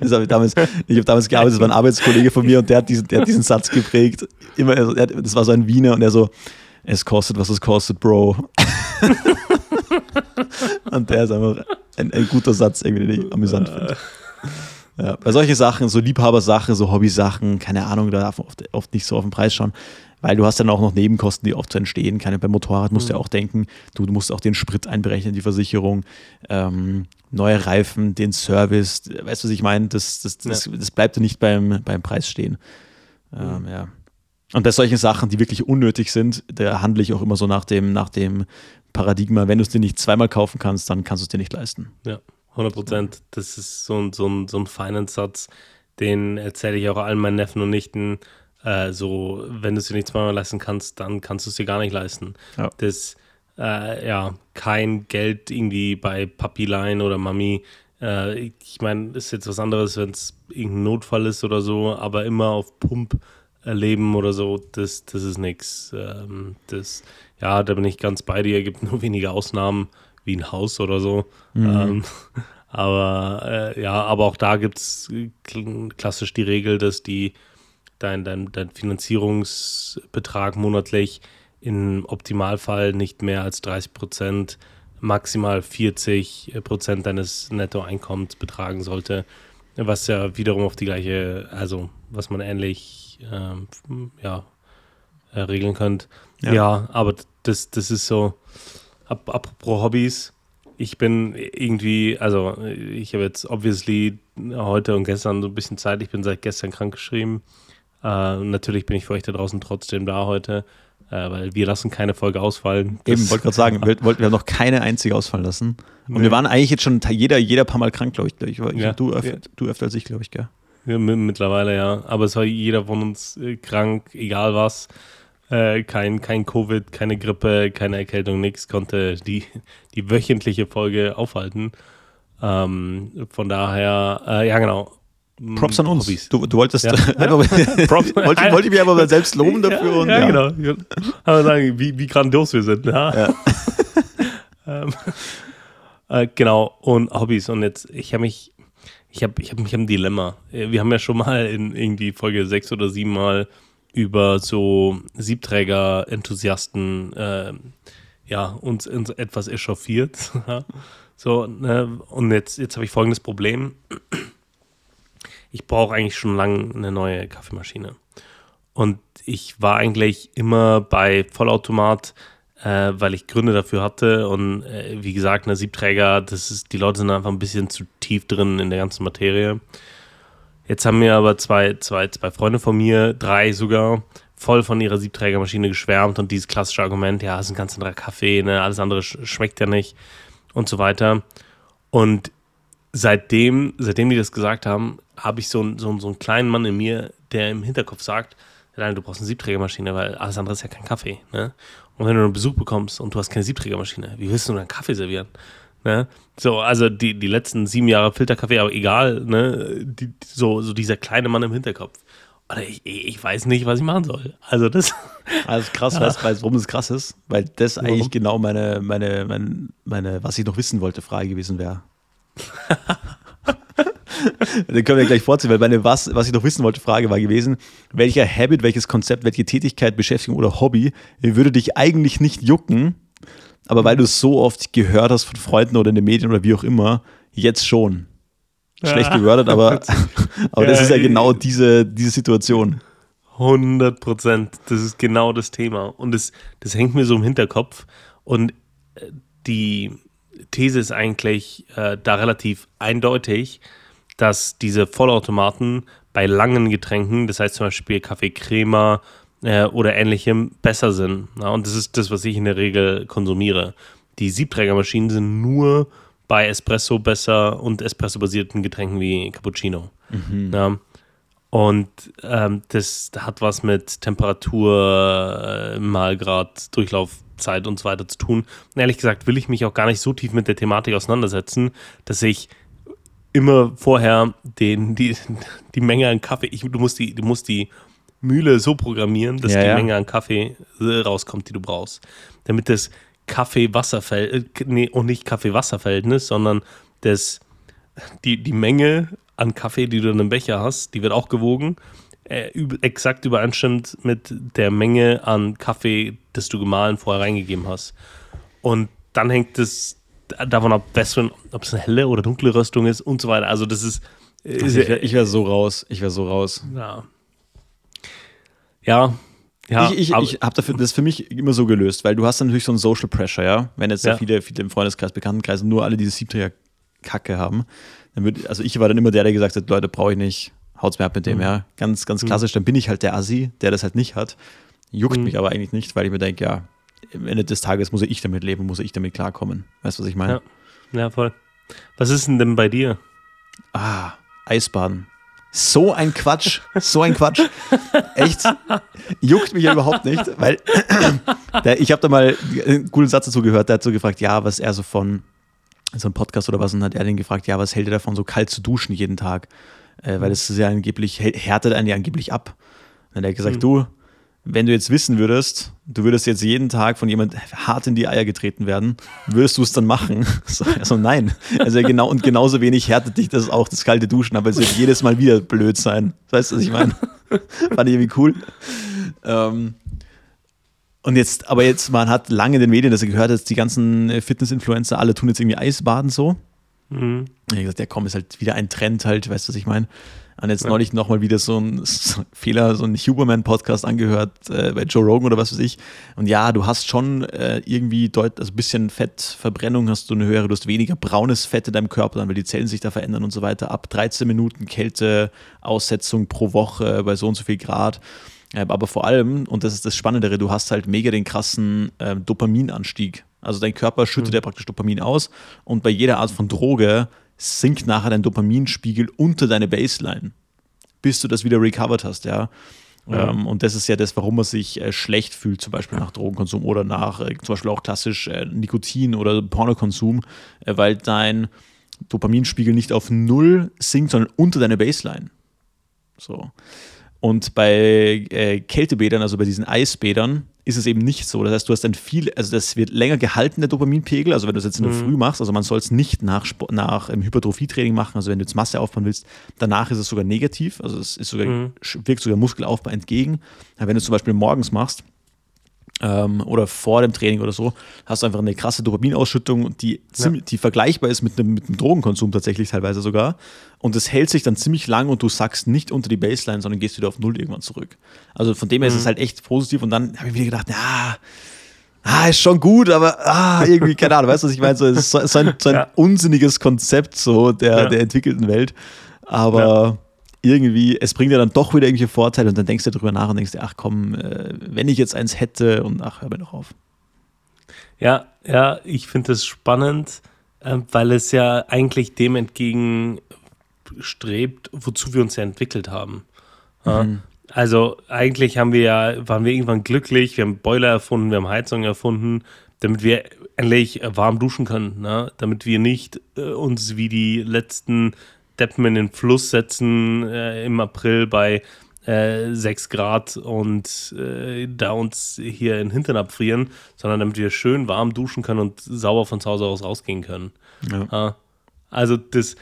das hab ich damals, ich habe damals gearbeitet, das war ein Arbeitskollege von mir und der hat diesen, der hat diesen Satz geprägt. Immer, also, er, das war so ein Wiener und er so, es kostet, was es kostet, Bro. und der ist einfach ein, ein guter Satz, irgendwie, den ich amüsant finde. Ja, bei solchen Sachen, so Liebhabersachen, so Hobbysachen, keine Ahnung, da darf man oft, oft, nicht so auf den Preis schauen, weil du hast dann auch noch Nebenkosten, die oft entstehen. Keine, beim Motorrad musst du mhm. ja auch denken, du, du, musst auch den Sprit einberechnen, die Versicherung, ähm, neue Reifen, den Service, weißt du, was ich meine? Das, das, das, ja. das bleibt ja nicht beim, beim Preis stehen. Ähm, mhm. ja. Und bei solchen Sachen, die wirklich unnötig sind, da handle ich auch immer so nach dem, nach dem Paradigma, wenn du es dir nicht zweimal kaufen kannst, dann kannst du es dir nicht leisten. Ja. 100 Prozent. Das ist so ein, so ein, so ein Finance-Satz, den erzähle ich auch allen meinen Neffen und Nichten. Äh, so, wenn du es dir nicht zweimal leisten kannst, dann kannst du es dir gar nicht leisten. Ja. Das, äh, ja, kein Geld irgendwie bei Papi leihen oder Mami. Äh, ich meine, ist jetzt was anderes, wenn es irgendein Notfall ist oder so, aber immer auf Pump erleben oder so, das, das ist nichts. Ähm, das, ja, da bin ich ganz bei dir, gibt nur wenige Ausnahmen wie ein Haus oder so. Mhm. Ähm, aber äh, ja, aber auch da gibt es klassisch die Regel, dass die dein, dein, dein Finanzierungsbetrag monatlich im Optimalfall nicht mehr als 30 Prozent, maximal 40 Prozent deines Nettoeinkommens betragen sollte, was ja wiederum auf die gleiche, also was man ähnlich ähm, ja, äh, regeln könnte. Ja. ja, aber das, das ist so, apropos Hobbys, ich bin irgendwie, also ich habe jetzt obviously heute und gestern so ein bisschen Zeit. Ich bin seit gestern krankgeschrieben. Äh, natürlich bin ich für euch da draußen trotzdem da heute, äh, weil wir lassen keine Folge ausfallen. Eben, wollte gerade sagen, wir, wollten wir noch keine einzige ausfallen lassen. Und nee. wir waren eigentlich jetzt schon jeder, jeder paar Mal krank, glaube ich. ich ja, du, öfter, ja. du öfter als ich, glaube ich, gell? Ja, mittlerweile, ja. Aber es war jeder von uns äh, krank, egal was. Äh, kein, kein Covid, keine Grippe, keine Erkältung, nichts, konnte die, die wöchentliche Folge aufhalten. Ähm, von daher, äh, ja genau. Props an uns. Du, du wolltest ja. Props, wollte, wollte ich mich aber selbst loben dafür. Ja, und, ja, ja. genau. Aber sagen, wie, wie grandios wir sind. Ja. ähm, äh, genau, und Hobbys. Und jetzt, ich habe mich, ich habe ich hab mich ein Dilemma. Wir haben ja schon mal in irgendwie Folge sechs oder sieben Mal über so Siebträger-Enthusiasten äh, ja, uns, uns etwas echauffiert. so, ne? Und jetzt, jetzt habe ich folgendes Problem. Ich brauche eigentlich schon lange eine neue Kaffeemaschine. Und ich war eigentlich immer bei Vollautomat, äh, weil ich Gründe dafür hatte. Und äh, wie gesagt, eine Siebträger, das ist, die Leute sind einfach ein bisschen zu tief drin in der ganzen Materie. Jetzt haben mir aber zwei, zwei, zwei Freunde von mir, drei sogar, voll von ihrer Siebträgermaschine geschwärmt und dieses klassische Argument, ja, es ist ein ganz anderer Kaffee, ne, alles andere sch schmeckt ja nicht und so weiter. Und seitdem, seitdem die das gesagt haben, habe ich so, so, so einen kleinen Mann in mir, der im Hinterkopf sagt, nein, du brauchst eine Siebträgermaschine, weil alles andere ist ja kein Kaffee. Ne? Und wenn du einen Besuch bekommst und du hast keine Siebträgermaschine, wie willst du einen Kaffee servieren? Ne? So, also die, die letzten sieben Jahre Filterkaffee, aber egal, ne? Die, so, so dieser kleine Mann im Hinterkopf. Oder ich, ich weiß nicht, was ich machen soll. Also das. Also krass, ja. weißt warum das krass ist? Weil das warum? eigentlich genau meine, meine, meine, meine, was ich noch wissen wollte, Frage gewesen wäre. Den können wir gleich vorziehen, weil meine was, was ich noch wissen wollte, Frage war gewesen, welcher Habit, welches Konzept, welche Tätigkeit, Beschäftigung oder Hobby würde dich eigentlich nicht jucken, aber weil du es so oft gehört hast von Freunden oder in den Medien oder wie auch immer, jetzt schon. Schlecht gewordet, aber, aber das ist ja genau diese, diese Situation. 100 Prozent, das ist genau das Thema. Und das, das hängt mir so im Hinterkopf. Und äh, die These ist eigentlich äh, da relativ eindeutig, dass diese Vollautomaten bei langen Getränken, das heißt zum Beispiel Kaffee Crema, äh, oder ähnlichem besser sind. Ja, und das ist das, was ich in der Regel konsumiere. Die Siebträgermaschinen sind nur bei Espresso besser und Espresso-basierten Getränken wie Cappuccino. Mhm. Ja. Und ähm, das hat was mit Temperatur, äh, Malgrad, Durchlaufzeit und so weiter zu tun. Und ehrlich gesagt will ich mich auch gar nicht so tief mit der Thematik auseinandersetzen, dass ich immer vorher den, die, die Menge an Kaffee, ich, du musst die, du musst die Mühle so programmieren, dass ja, die ja. Menge an Kaffee äh, rauskommt, die du brauchst. Damit das Kaffee-Wasser-Verhältnis, äh, nee, und nicht Kaffee-Wasser-Verhältnis, sondern das, die, die Menge an Kaffee, die du in einem Becher hast, die wird auch gewogen, äh, exakt übereinstimmt mit der Menge an Kaffee, das du gemahlen vorher reingegeben hast. Und dann hängt es davon ab, ob es eine helle oder dunkle Röstung ist und so weiter. Also das ist. Also ich wäre wär so raus. Ich wäre so raus. Ja. Ja. Ja, ich ich, ich habe das für mich immer so gelöst, weil du hast dann natürlich so einen Social Pressure, ja. Wenn jetzt ja. viele, viele im Freundeskreis, Bekanntenkreis nur alle diese Siebträger-Kacke haben, dann würde, also ich war dann immer der, der gesagt hat, Leute, brauche ich nicht, haut's mir ab mit dem, mhm. ja. Ganz, ganz mhm. klassisch, dann bin ich halt der Assi, der das halt nicht hat. Juckt mhm. mich aber eigentlich nicht, weil ich mir denke, ja, am Ende des Tages muss ich damit leben, muss ich damit klarkommen. Weißt du, was ich meine? Ja. ja, voll. Was ist denn denn bei dir? Ah, Eisbaden. So ein Quatsch, so ein Quatsch. Echt, juckt mich ja überhaupt nicht, weil der, ich habe da mal einen coolen Satz dazu gehört, der hat so gefragt, ja, was er so von so einem Podcast oder was, und hat er den gefragt, ja, was hält er davon, so kalt zu duschen jeden Tag? Äh, weil das ist ja angeblich, härtet einen ja angeblich ab. Und er hat gesagt, mhm. du, wenn du jetzt wissen würdest, du würdest jetzt jeden Tag von jemand hart in die Eier getreten werden, würdest du es dann machen? So, also nein. Also genau und genauso wenig härtet dich das auch das kalte Duschen, aber es wird jedes Mal wieder blöd sein. Weißt du, was ich meine? Fand ich irgendwie cool. Ähm, und jetzt, aber jetzt, man hat lange in den Medien, dass er gehört hat, die ganzen Fitness-Influencer, alle tun jetzt irgendwie Eisbaden so. Mhm. Ich habe gesagt, ja komm, ist halt wieder ein Trend halt, weißt du, was ich meine? Und jetzt ja. neulich nochmal wieder so ein Fehler, so ein Huberman-Podcast angehört äh, bei Joe Rogan oder was weiß ich. Und ja, du hast schon äh, irgendwie deut also ein bisschen Fettverbrennung, hast du eine höhere, du hast weniger braunes Fett in deinem Körper, dann weil die Zellen sich da verändern und so weiter. Ab 13 Minuten Kälteaussetzung pro Woche bei so und so viel Grad. Äh, aber vor allem, und das ist das Spannendere, du hast halt mega den krassen äh, Dopaminanstieg. Also dein Körper schüttet mhm. ja praktisch Dopamin aus und bei jeder Art von Droge sinkt nachher dein Dopaminspiegel unter deine Baseline. bis du das wieder recovered hast, ja. Mhm. Ähm, und das ist ja das, warum man sich äh, schlecht fühlt, zum Beispiel nach Drogenkonsum oder nach äh, zum Beispiel auch klassisch äh, Nikotin oder Pornokonsum, weil dein Dopaminspiegel nicht auf Null sinkt, sondern unter deine Baseline. So. Und bei äh, Kältebädern, also bei diesen Eisbädern, ist es eben nicht so. Das heißt, du hast dann viel, also das wird länger gehalten, der Dopaminpegel. Also wenn du es jetzt in der Früh machst, also man soll es nicht nach, nach ähm, Hypertrophietraining machen, also wenn du jetzt Masse aufbauen willst, danach ist es sogar negativ, also es ist sogar, sch- wirkt sogar Muskelaufbau entgegen. Aber wenn du es zum Beispiel morgens machst, ähm, oder vor dem Training oder so, hast du einfach eine krasse Dopaminausschüttung, die, ziemlich, die vergleichbar ist mit einem, mit einem Drogenkonsum tatsächlich teilweise sogar. Und das hält sich dann ziemlich lang und du sackst nicht unter die Baseline, sondern gehst wieder auf Null irgendwann zurück. Also von dem her ist es halt echt positiv und dann habe ich wieder gedacht, ja, ah, ist schon gut, aber ah, irgendwie, keine Ahnung, weißt du, was ich meine? So, es ist so, so ein, so ein Ja. unsinniges Konzept so der, Ja. der entwickelten Welt. Aber irgendwie, es bringt dir dann doch wieder irgendwelche Vorteile und dann denkst du darüber nach und denkst dir, ach komm, äh, wenn ich jetzt eins hätte und ach, hör mir doch auf. Ja, ja, ich finde es spannend, äh, weil es ja eigentlich dem entgegenstrebt, wozu wir uns ja entwickelt haben. Ja? Also eigentlich haben wir ja, waren wir irgendwann glücklich, wir haben Boiler erfunden, wir haben Heizung erfunden, damit wir endlich warm duschen können, ne? damit wir nicht äh, uns wie die letzten Deppen in den Fluss setzen äh, im April bei äh, 6 Grad und äh, da uns hier in den Hintern abfrieren, sondern damit wir schön warm duschen können und sauber von zu Hause aus rausgehen können. Ja. Ja. Also das,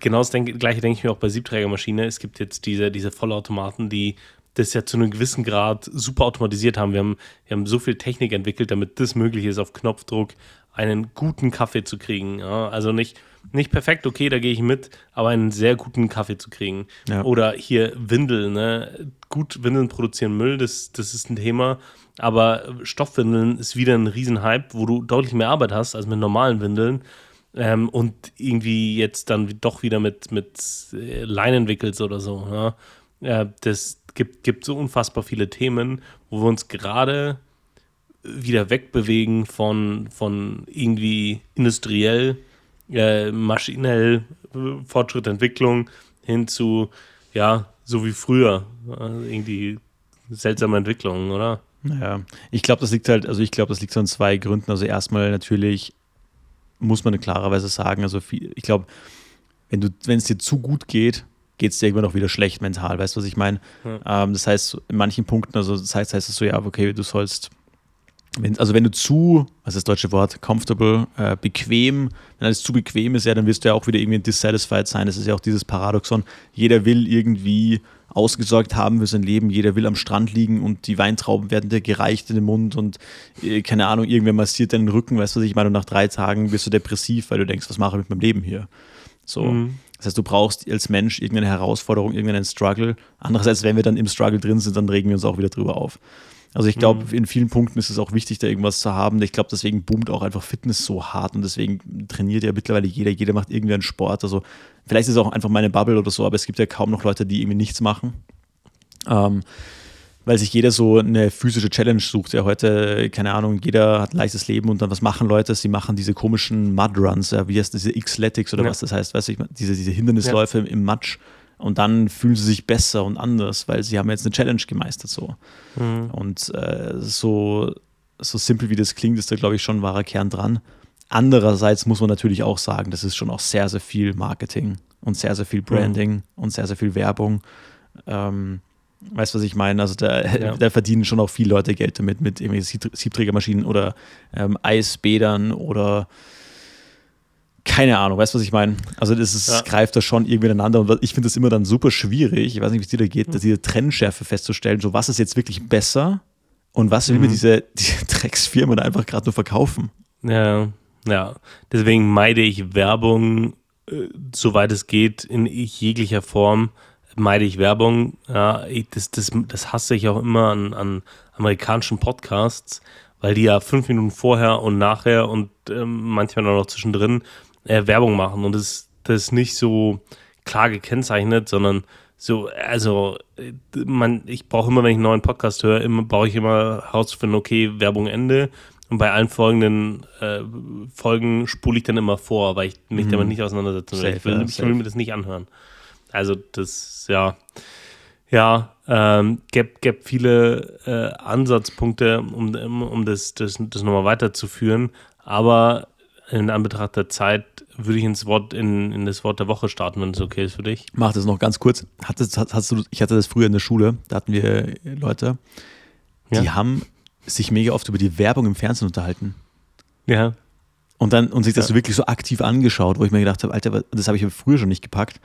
genau das denk, gleiche denke ich mir auch bei Siebträgermaschine. Es gibt jetzt diese, diese Vollautomaten, die das ja zu einem gewissen Grad super automatisiert haben. Wir haben, wir haben so viel Technik entwickelt, damit das möglich ist, auf Knopfdruck einen guten Kaffee zu kriegen. Ja, also nicht, nicht perfekt, okay, da gehe ich mit, aber einen sehr guten Kaffee zu kriegen. Ja. Oder hier Windeln, ne? Gut, Windeln produzieren Müll, das, das ist ein Thema. Aber Stoffwindeln ist wieder ein Riesenhype, wo du deutlich mehr Arbeit hast als mit normalen Windeln. Ähm, und irgendwie jetzt dann doch wieder mit, mit äh, Leinen wickelst oder so. Ja? Ja, das gibt, gibt so unfassbar viele Themen, wo wir uns gerade wieder wegbewegen von, von irgendwie industriell, äh, maschinell äh, Fortschritt, Entwicklung hin zu, ja, so wie früher. Also irgendwie seltsame Entwicklungen, oder? Naja, ich glaube, das liegt halt, also ich glaube, das liegt so an zwei Gründen. Also erstmal natürlich muss man klarerweise sagen, also viel, ich glaube, wenn du, wenn es dir zu gut geht, geht es dir irgendwann auch wieder schlecht mental, weißt du, was ich meine? Ähm, das heißt, in manchen Punkten, also das heißt, heißt es so, ja, okay, du sollst, wenn, also wenn du zu, was ist das deutsche Wort, comfortable, äh, bequem, wenn alles zu bequem ist, ja, dann wirst du ja auch wieder irgendwie dissatisfied sein. Das ist ja auch dieses Paradoxon. Jeder will irgendwie ausgesorgt haben für sein Leben. Jeder will am Strand liegen und die Weintrauben werden dir gereicht in den Mund und äh, keine Ahnung, irgendwer massiert deinen Rücken, weißt du, was ich meine? Und nach drei Tagen bist du depressiv, weil du denkst, was mache ich mit meinem Leben hier? So. Mhm. Das heißt, du brauchst als Mensch irgendeine Herausforderung, irgendeinen Struggle. Andererseits, wenn wir dann im Struggle drin sind, dann regen wir uns auch wieder drüber auf. Also ich glaube, in vielen Punkten ist es auch wichtig, da irgendwas zu haben. Ich glaube, deswegen boomt auch einfach Fitness so hart und deswegen trainiert ja mittlerweile jeder. Jeder macht irgendwie einen Sport. Also vielleicht ist es auch einfach meine Bubble oder so, aber es gibt ja kaum noch Leute, die irgendwie nichts machen. Ähm, weil sich jeder so eine physische Challenge sucht. Ja, heute, keine Ahnung, jeder hat ein leichtes Leben und dann was machen Leute? Sie machen diese komischen Mudruns, ja, wie heißt das, diese Xletics oder Ja. was das heißt, weißt du, ich diese, diese Hindernisläufe im, im Matsch. Und dann fühlen sie sich besser und anders, weil sie haben jetzt eine Challenge gemeistert so. Und äh, so, so simpel wie das klingt, ist da, glaube ich, schon ein wahrer Kern dran. Andererseits muss man natürlich auch sagen, das ist schon auch sehr, sehr viel Marketing und sehr, sehr viel Branding und sehr, sehr viel Werbung. Ähm, weißt du, was ich meine? Also da, Ja. da verdienen schon auch viele Leute Geld damit, mit irgendwelchen Sieb- Siebträgermaschinen oder ähm, Eisbädern oder keine Ahnung, weißt du, was ich meine? Also das ist, Ja. greift da schon irgendwie ineinander und ich finde das immer dann super schwierig, ich weiß nicht, wie es dir da geht, diese Trennschärfe festzustellen, so was ist jetzt wirklich besser und was will mir diese, diese Drecksfirma da einfach gerade nur verkaufen? Ja, ja. Deswegen meide ich Werbung, äh, soweit es geht, in jeglicher Form meide ich Werbung. Ja, ich, das, das, das hasse ich auch immer an, an amerikanischen Podcasts, weil die ja fünf Minuten vorher und nachher und ähm, manchmal auch noch zwischendrin äh, Werbung machen. Und das, das ist nicht so klar gekennzeichnet, sondern so, also äh, man, ich brauche immer, wenn ich einen neuen Podcast höre, immer brauche ich immer herauszufinden, okay, Werbung Ende. Und bei allen folgenden äh, Folgen spule ich dann immer vor, weil ich mich damit nicht auseinandersetzen will. Safe, ich, will ja, ich will mir das nicht anhören. Also das, ja. Ja, ähm, gäbe gäb viele äh, Ansatzpunkte, um, um das, das, das nochmal weiterzuführen. Aber in Anbetracht der Zeit würde ich ins Wort, in, in das Wort der Woche starten, wenn es okay ist für dich. Mach das noch ganz kurz. Hattest, hast du, ich hatte das früher in der Schule, da hatten wir Leute, die ja. haben sich mega oft über die Werbung im Fernsehen unterhalten. Ja. Und dann und sich das ja. wirklich so aktiv angeschaut, wo ich mir gedacht habe, Alter, das habe ich früher schon nicht gepackt.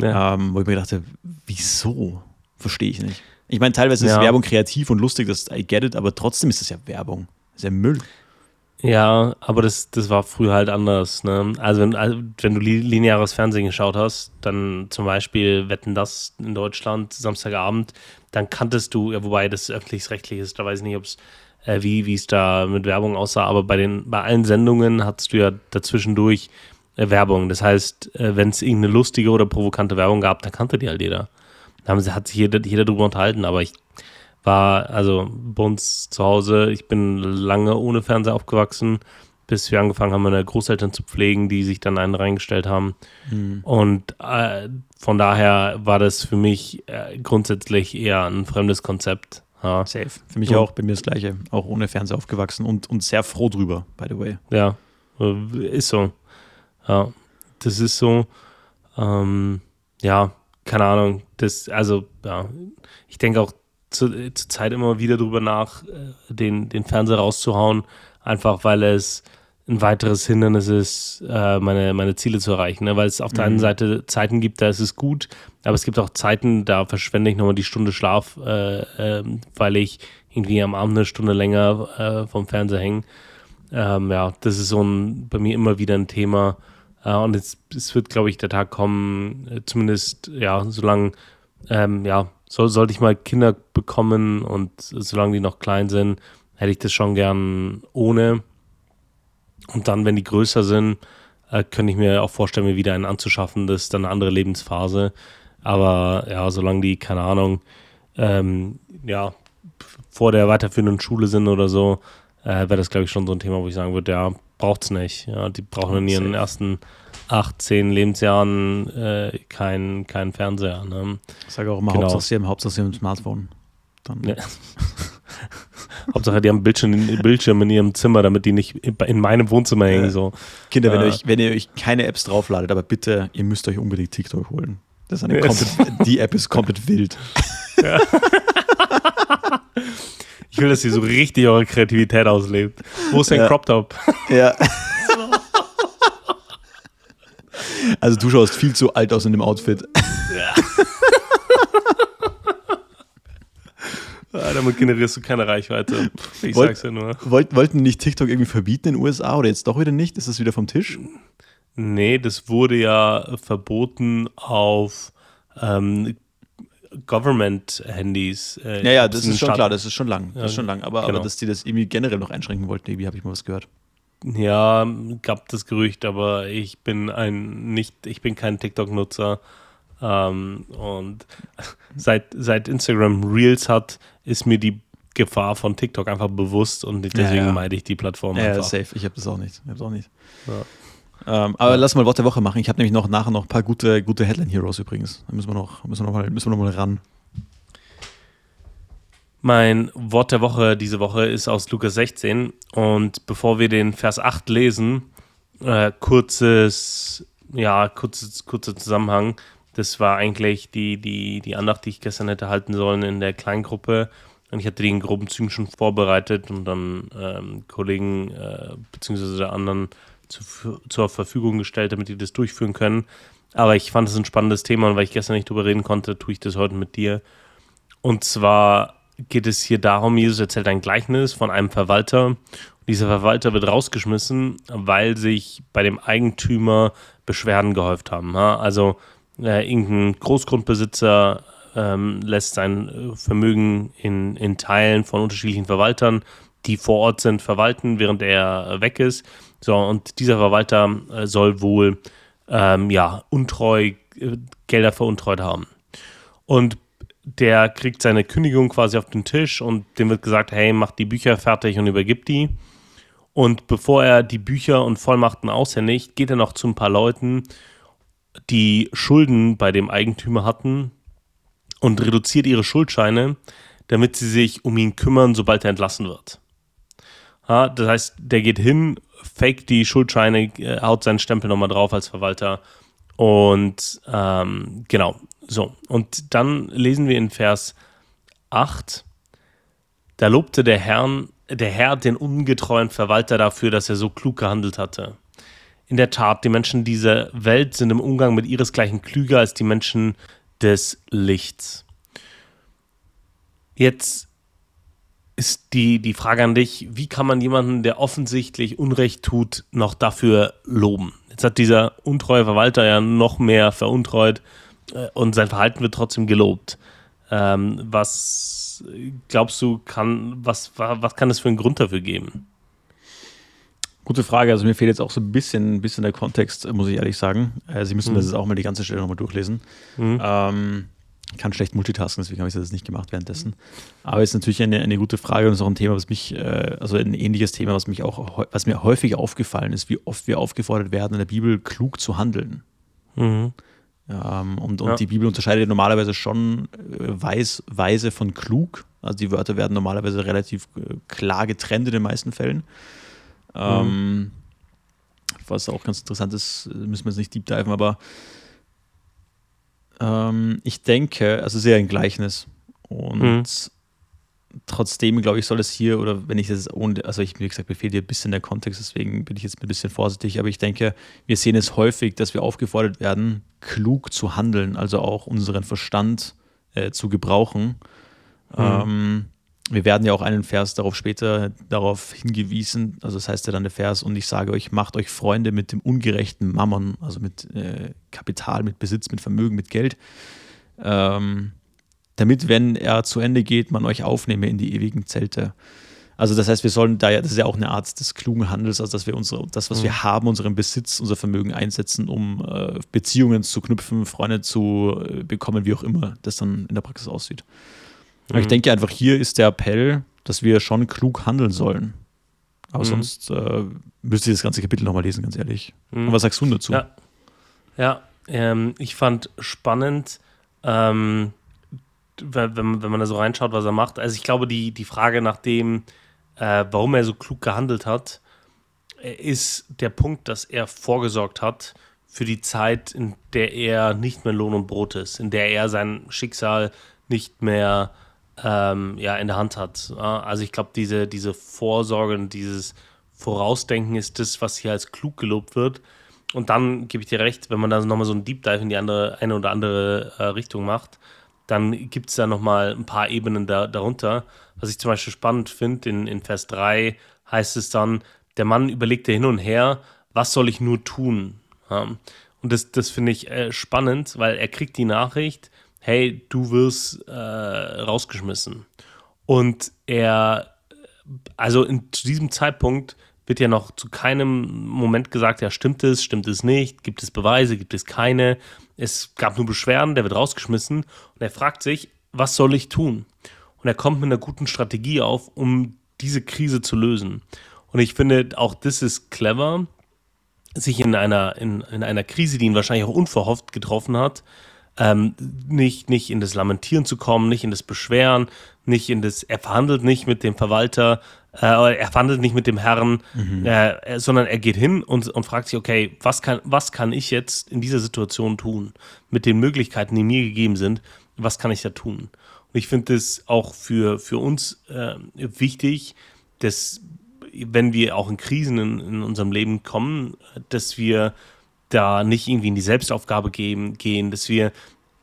Ja. Ähm, wo ich mir gedacht habe, wieso? Verstehe ich nicht. Ich meine, teilweise ist Werbung kreativ und lustig, das I get it, aber trotzdem ist das ja Werbung. Das ist ja Müll. Ja, aber das, das war früher halt anders. Ne? Also, wenn, also, wenn du lineares Fernsehen geschaut hast, dann zum Beispiel Wetten das in Deutschland Samstagabend, dann kanntest du, ja, wobei das öffentlich-rechtlich ist, da weiß ich nicht, ob es äh, wie es da mit Werbung aussah, aber bei den bei allen Sendungen hattest du ja dazwischendurch Werbung. Das heißt, äh, wenn es irgendeine lustige oder provokante Werbung gab, dann kannte die halt jeder. Da hat sich jeder, jeder drüber unterhalten, aber ich war also bei uns zu Hause, ich bin lange ohne Fernseher aufgewachsen, bis wir angefangen haben, meine Großeltern zu pflegen, die sich dann einen reingestellt haben. Mhm. Und äh, von daher war das für mich äh, grundsätzlich eher ein fremdes Konzept. Ja. Safe. Für mich ja. auch, bei mir das Gleiche. Auch ohne Fernseher aufgewachsen und, und sehr froh drüber, by the way. Ja, äh, ist so. Ja, das ist so. Ähm, ja, keine Ahnung. Das, also, ja, ich denke auch, zur, zur Zeit immer wieder drüber nach, äh, den, den Fernseher rauszuhauen, einfach weil es ein weiteres Hindernis ist, äh, meine, meine Ziele zu erreichen. Ne? Weil es auf der einen mhm. Seite Zeiten gibt, da ist es gut, aber es gibt auch Zeiten, da verschwende ich nochmal die Stunde Schlaf, äh, äh, weil ich irgendwie am Abend eine Stunde länger äh, vom Fernseher hänge. Ähm, ja, das ist so ein, bei mir immer wieder ein Thema. Äh, und es, es wird, glaube ich, der Tag kommen, zumindest, ja, solange, ähm, ja, so, sollte ich mal Kinder bekommen und solange die noch klein sind, hätte ich das schon gern ohne. Und dann, wenn die größer sind, äh, könnte ich mir auch vorstellen, mir wieder einen anzuschaffen. Das ist dann eine andere Lebensphase. Aber ja, solange die, keine Ahnung, ähm, ja, vor der weiterführenden Schule sind oder so, äh, wäre das, glaube ich, schon so ein Thema, wo ich sagen würde, ja, braucht es nicht. Ja, die brauchen in ihren ersten acht, zehn Lebensjahren äh, keinen kein Fernseher. Ne? Ich sage auch immer, genau. Hauptsache sie haben, Hauptsache sie haben ein Smartphone. Dann. Ja. Hauptsache die haben Bildschirm, Bildschirm in ihrem Zimmer, damit die nicht in meinem Wohnzimmer hängen. So. Kinder, wenn, äh, euch, wenn ihr euch keine Apps draufladet, aber bitte, ihr müsst euch unbedingt TikTok holen. Das ist eine komplett, die App ist komplett wild. Ja. Ich will, dass ihr so richtig eure Kreativität auslebt. Wo ist dein ja. Crop Top? Ja. Also du schaust viel zu alt aus in dem Outfit. Ja. Ah, damit generierst du keine Reichweite. Ich Wollt, sag's ja nur. Wollt, wollten nicht TikTok irgendwie verbieten in den USA oder jetzt doch wieder nicht? Ist das wieder vom Tisch? Nee, das wurde ja verboten auf ähm, Government-Handys. Äh, ja, ja, das ist schon Staat klar, das ist schon lang. Das ist schon lang. Aber, genau. aber dass die das irgendwie generell noch einschränken wollten, irgendwie habe ich mal was gehört. Ja, gab das Gerücht, aber ich bin ein nicht, ich bin kein TikTok-Nutzer. Ähm, und seit, seit Instagram Reels hat, ist mir die Gefahr von TikTok einfach bewusst und deswegen ja, ja. meide ich die Plattform ja, einfach. Ja, safe. Ich habe das auch nicht. Ich hab's auch nicht. Ja. Ähm, aber lass mal Wort der Woche machen. Ich habe nämlich noch nachher noch ein paar gute, gute Headline-Heroes übrigens. Da müssen wir noch, müssen wir noch, mal, müssen wir noch mal ran. Mein Wort der Woche diese Woche ist aus Lukas 16 und bevor wir den Vers 8 lesen, äh, kurzes, ja, kurzes, kurzer Zusammenhang. Das war eigentlich die, die, die Andacht, die ich gestern hätte halten sollen in der Kleingruppe. Und ich hatte die in groben Zügen schon vorbereitet und dann ähm, Kollegen äh, bzw. anderen zu, zur Verfügung gestellt, damit die das durchführen können. Aber ich fand es ein spannendes Thema und weil ich gestern nicht drüber reden konnte, tue ich das heute mit dir. Und zwar geht es hier darum, Jesus erzählt ein Gleichnis von einem Verwalter. Und dieser Verwalter wird rausgeschmissen, weil sich bei dem Eigentümer Beschwerden gehäuft haben. Also äh, irgendein Großgrundbesitzer ähm, lässt sein äh, Vermögen in, in Teilen von unterschiedlichen Verwaltern, die vor Ort sind, verwalten, während er weg ist. So, und dieser Verwalter äh, soll wohl ähm, ja, untreu, äh, Gelder veruntreut haben. Und der kriegt seine Kündigung quasi auf den Tisch und dem wird gesagt, hey, mach die Bücher fertig und übergib die. Und bevor er die Bücher und Vollmachten aushändigt, geht er noch zu ein paar Leuten, die Schulden bei dem Eigentümer hatten und reduziert ihre Schuldscheine, damit sie sich um ihn kümmern, sobald er entlassen wird. Ja, das heißt, der geht hin, fake die Schuldscheine, äh, haut seinen Stempel nochmal drauf als Verwalter und ähm, genau, so. Und dann lesen wir in Vers 8, da lobte der Herrn, der Herr den ungetreuen Verwalter dafür, dass er so klug gehandelt hatte. In der Tat, die Menschen dieser Welt sind im Umgang mit ihresgleichen klüger als die Menschen des Lichts. Jetzt ist die, die Frage an dich, wie kann man jemanden, der offensichtlich Unrecht tut, noch dafür loben? Jetzt hat dieser untreue Verwalter ja noch mehr veruntreut äh, und sein Verhalten wird trotzdem gelobt. Ähm, was glaubst du, kann, was, was kann es für einen Grund dafür geben? Gute Frage. Also mir fehlt jetzt auch so ein bisschen, ein bisschen der Kontext, muss ich ehrlich sagen. Äh, Sie müssen mhm. das auch mal die ganze Stelle nochmal durchlesen. Mhm. Ähm, kann schlecht multitasken, deswegen habe ich das nicht gemacht währenddessen. Aber es ist natürlich eine, eine gute Frage und es ist auch ein Thema, was mich, äh, also ein ähnliches Thema, was mich auch, was mir häufig aufgefallen ist, wie oft wir aufgefordert werden, in der Bibel klug zu handeln. Mhm. Ähm, und und ja. die Bibel unterscheidet normalerweise schon äh, weiß, weise von klug. Also die Wörter werden normalerweise relativ äh, klar getrennt in den meisten Fällen. Ähm, mhm. Was auch ganz interessant ist, müssen wir jetzt nicht deep diven, aber ähm, ich denke, also sehr ein Gleichnis. Und mhm. trotzdem, glaube ich, soll es hier, oder wenn ich das ohne, also ich, wie gesagt, mir fehlt hier ein bisschen der Kontext, deswegen bin ich jetzt ein bisschen vorsichtig, aber ich denke, wir sehen es häufig, dass wir aufgefordert werden, klug zu handeln, also auch unseren Verstand äh, zu gebrauchen. Mhm. Ähm, wir werden ja auch einen Vers darauf später darauf hingewiesen, also das heißt ja dann der Vers, und ich sage euch, macht euch Freunde mit dem ungerechten Mammon, also mit äh, Kapital, mit Besitz, mit Vermögen, mit Geld, ähm, damit, wenn er zu Ende geht, man euch aufnehme in die ewigen Zelte. Also das heißt, wir sollen da ja, das ist ja auch eine Art des klugen Handels, also dass wir unsere, das, was mhm. wir haben, unseren Besitz, unser Vermögen einsetzen, um äh, Beziehungen zu knüpfen, Freunde zu äh, bekommen, wie auch immer das dann in der Praxis aussieht. Aber ich mhm. denke einfach, hier ist der Appell, dass wir schon klug handeln sollen. Aber mhm. sonst äh, müsste ich das ganze Kapitel nochmal lesen, ganz ehrlich. Mhm. Und was sagst du dazu? Ja, ja ähm, ich fand spannend, ähm, wenn, wenn man da so reinschaut, was er macht. Also ich glaube, die, die Frage nach dem, äh, warum er so klug gehandelt hat, äh, ist der Punkt, dass er vorgesorgt hat für die Zeit, in der er nicht mehr Lohn und Brot ist, in der er sein Schicksal nicht mehr ähm, ja, in der Hand hat. Also ich glaube, diese, diese Vorsorge und dieses Vorausdenken ist das, was hier als klug gelobt wird. Und dann gebe ich dir recht, wenn man da nochmal so einen Deep Dive in die andere, eine oder andere äh, Richtung macht, dann gibt es da nochmal ein paar Ebenen da, darunter. Was ich zum Beispiel spannend finde, in, in Vers 3 heißt es dann, der Mann überlegte hin und her, was soll ich nur tun? Ja. Und das, das finde ich äh, spannend, weil er kriegt die Nachricht, hey, du wirst äh, rausgeschmissen. Und er, also in, zu diesem Zeitpunkt wird ja noch zu keinem Moment gesagt, ja, stimmt es, stimmt es nicht, gibt es Beweise, gibt es keine. Es gab nur Beschwerden, der wird rausgeschmissen und er fragt sich, was soll ich tun? Und er kommt mit einer guten Strategie auf, um diese Krise zu lösen. Und ich finde, auch das ist clever, sich in einer, in, in einer Krise, die ihn wahrscheinlich auch unverhofft getroffen hat, ähm, nicht, nicht in das Lamentieren zu kommen, nicht in das Beschweren, nicht in das, er verhandelt nicht mit dem Verwalter, äh, er verhandelt nicht mit dem Herrn, mhm. äh, sondern er geht hin und, und fragt sich, okay, was kann, was kann ich jetzt in dieser Situation tun? Mit den Möglichkeiten, die mir gegeben sind, was kann ich da tun? Und ich finde es auch für, für uns äh, wichtig, dass wenn wir auch in Krisen in, in unserem Leben kommen, dass wir da nicht irgendwie in die Selbstaufgabe gehen, gehen dass wir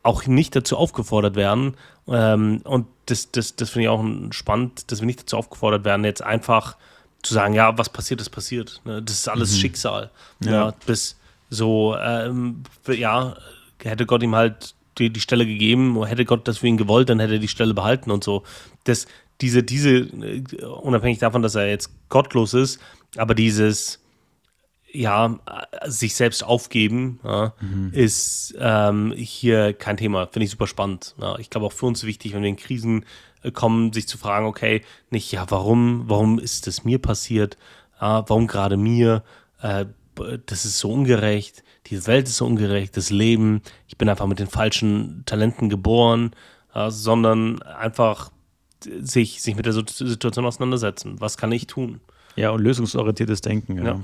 auch nicht dazu aufgefordert werden. Ähm, und das, das, das finde ich auch spannend, dass wir nicht dazu aufgefordert werden, jetzt einfach zu sagen, ja, was passiert, ist passiert. Ne? Das ist alles mhm. Schicksal. Ja. ja. bis so, ähm, ja, hätte Gott ihm halt die, die Stelle gegeben, hätte Gott das für ihn gewollt, dann hätte er die Stelle behalten und so. Das, diese, diese, äh, unabhängig davon, dass er jetzt gottlos ist, aber dieses, ja, sich selbst aufgeben, ja, mhm. ist ähm, hier kein Thema. Finde ich super spannend. Ja. Ich glaube auch für uns wichtig, wenn wir in Krisen äh, kommen, sich zu fragen, okay, nicht, ja, warum, warum ist das mir passiert? Ja, warum gerade mir? Äh, das ist so ungerecht. Diese Welt ist so ungerecht. Das Leben, ich bin einfach mit den falschen Talenten geboren. äh, sondern einfach sich, sich mit der Situation auseinandersetzen. Was kann ich tun? Ja, und lösungsorientiertes Denken. Ja. ja.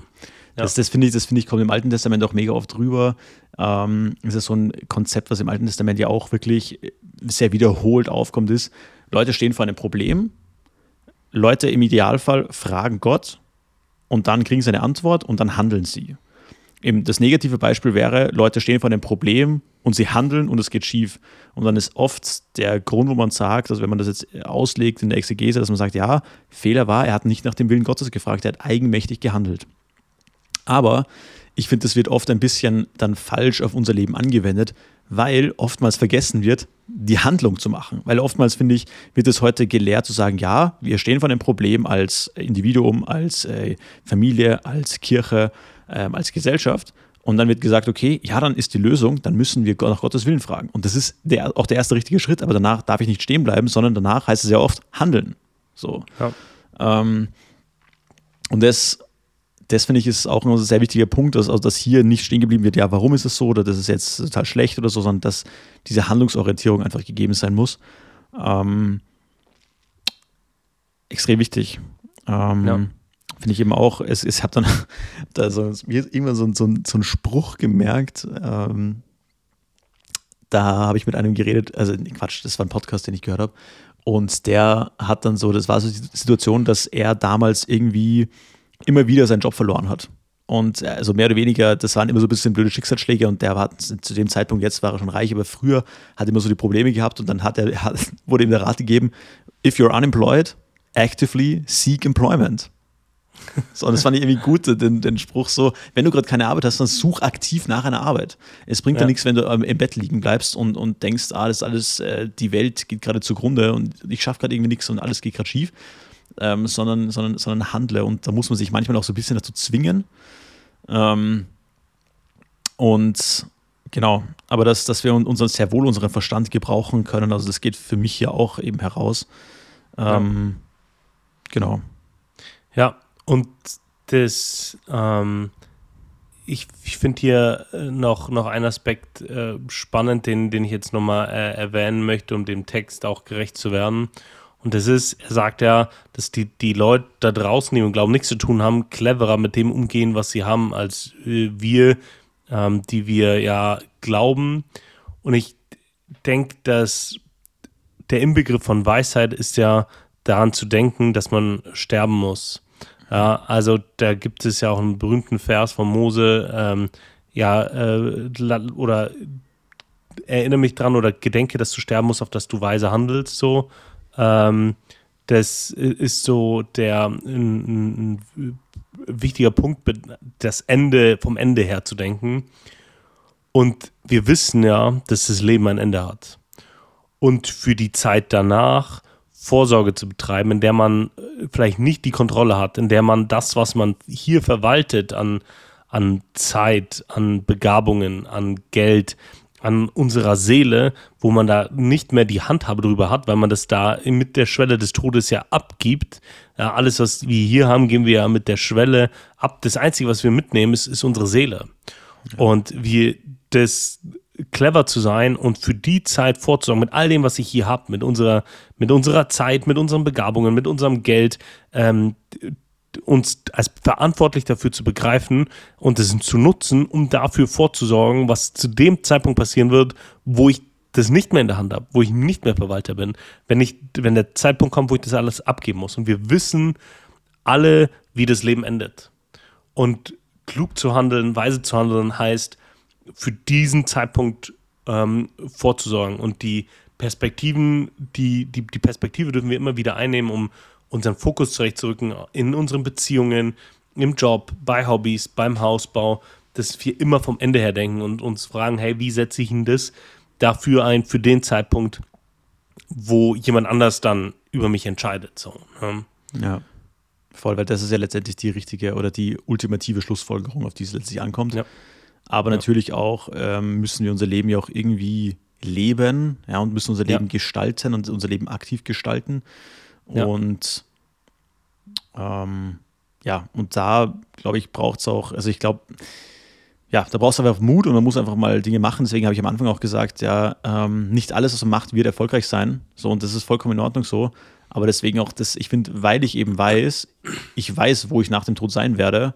Das, das finde ich, das ich, kommt im Alten Testament auch mega oft rüber. Ähm, das ist so ein Konzept, was im Alten Testament ja auch wirklich sehr wiederholt aufkommt, ist, Leute stehen vor einem Problem, Leute im Idealfall fragen Gott und dann kriegen sie eine Antwort und dann handeln sie. Eben das negative Beispiel wäre, Leute stehen vor einem Problem und sie handeln und es geht schief. Und dann ist oft der Grund, wo man sagt, also wenn man das jetzt auslegt in der Exegese, dass man sagt, ja, Fehler war, er hat nicht nach dem Willen Gottes gefragt, er hat eigenmächtig gehandelt. Aber ich finde, das wird oft ein bisschen dann falsch auf unser Leben angewendet, weil oftmals vergessen wird, die Handlung zu machen. Weil oftmals, finde ich, wird es heute gelehrt zu sagen, ja, wir stehen vor einem Problem als Individuum, als äh, Familie, als Kirche, äh, als Gesellschaft. Und dann wird gesagt, okay, ja, dann ist die Lösung, dann müssen wir nach Gottes Willen fragen. Und das ist der, auch der erste richtige Schritt, aber danach darf ich nicht stehen bleiben, sondern danach heißt es ja oft handeln. So. Ja. Ähm, und das das finde ich ist auch ein sehr wichtiger Punkt, dass, also dass hier nicht stehen geblieben wird, ja, warum ist es so oder das ist jetzt total schlecht oder so, sondern dass diese Handlungsorientierung einfach gegeben sein muss. Ähm, extrem wichtig. Ähm, ja. Finde ich eben auch, es, ich habe dann da so, irgendwann so, so, so einen Spruch gemerkt, ähm, da habe ich mit einem geredet, also Quatsch, das war ein Podcast, den ich gehört habe. Und der hat dann so, das war so die Situation, dass er damals irgendwie immer wieder seinen Job verloren hat. Und äh, also mehr oder weniger, das waren immer so ein bisschen blöde Schicksalsschläge und der war zu dem Zeitpunkt, jetzt war er schon reich, aber früher hat er immer so die Probleme gehabt und dann hat er, hat, wurde ihm der Rat gegeben, if you're unemployed, actively seek employment. So, und das fand ich irgendwie gut, den, den Spruch so, wenn du gerade keine Arbeit hast, dann such aktiv nach einer Arbeit. Es bringt ja, ja nichts, wenn du ähm, im Bett liegen bleibst und, und denkst, ah, das ist alles, äh, die Welt geht gerade zugrunde und ich schaffe gerade irgendwie nichts und alles geht gerade schief ähm, sondern, sondern, sondern handle. Und da muss man sich manchmal auch so ein bisschen dazu zwingen. Ähm, und genau, aber dass, dass wir unseren, sehr wohl unseren Verstand gebrauchen können, also das geht für mich ja auch eben heraus. Ähm, ja. Genau. Ja, und das, ähm, ich, ich finde hier äh, noch, noch einen Aspekt äh, spannend, den, den ich jetzt nochmal äh, erwähnen möchte, um dem Text auch gerecht zu werden. Und das ist, er sagt ja, dass die, die Leute da draußen, die mit Glauben nichts zu tun haben, cleverer mit dem umgehen, was sie haben, als äh, wir, ähm, die wir ja glauben. Und ich denke, dass der Inbegriff von Weisheit ist ja daran zu denken, dass man sterben muss. Ja, also da gibt es ja auch einen berühmten Vers von Mose, ähm, ja, äh, oder erinnere mich dran oder gedenke, dass du sterben musst, auf dass du weise handelst, so. Ähm, das ist so der ein, ein wichtiger Punkt, das Ende vom Ende her zu denken. Und wir wissen ja, dass das Leben ein Ende hat. Und für die Zeit danach Vorsorge zu betreiben, in der man äh, vielleicht nicht die Kontrolle hat, in der man das, was man hier verwaltet an, an Zeit, an Begabungen, an Geld, an unserer Seele, wo man da nicht mehr die Handhabe drüber hat, weil man das da mit der Schwelle des Todes ja abgibt. Ja, alles, was wir hier haben, geben wir ja mit der Schwelle ab. Das Einzige, was wir mitnehmen, ist, ist unsere Seele. Und wir das clever zu sein und für die Zeit vorzusorgen, mit all dem, was ich hier habe, mit unserer, mit unserer Zeit, mit unseren Begabungen, mit unserem Geld, ähm, uns als verantwortlich dafür zu begreifen und es zu nutzen, um dafür vorzusorgen, was zu dem Zeitpunkt passieren wird, wo ich das nicht mehr in der Hand habe, wo ich nicht mehr Verwalter bin, wenn ich, wenn der Zeitpunkt kommt, wo ich das alles abgeben muss. Und wir wissen alle, wie das Leben endet. Und klug zu handeln, weise zu handeln, heißt, für diesen Zeitpunkt ähm, vorzusorgen. Und die Perspektiven, die, die, die Perspektive dürfen wir immer wieder einnehmen, um unseren Fokus zurechtzurücken in unseren Beziehungen, im Job, bei Hobbys, beim Hausbau, dass wir immer vom Ende her denken und uns fragen, hey, wie setze ich denn das dafür ein, für den Zeitpunkt, wo jemand anders dann über mich entscheidet. So, ne? Ja, voll, weil das ist ja letztendlich die richtige oder die ultimative Schlussfolgerung, auf die es letztlich ankommt. Ja. Aber ja. natürlich auch ähm, müssen wir unser Leben ja auch irgendwie leben ja, und müssen unser Leben ja. gestalten und unser Leben aktiv gestalten. Und ähm, ja, und da, glaube ich, braucht es auch, also ich glaube, ja, da brauchst du einfach Mut und man muss einfach mal Dinge machen. Deswegen habe ich am Anfang auch gesagt, ja, ähm, nicht alles, was man macht, wird erfolgreich sein. So, und das ist vollkommen in Ordnung so. Aber deswegen auch das, ich finde, weil ich eben weiß, ich weiß, wo ich nach dem Tod sein werde,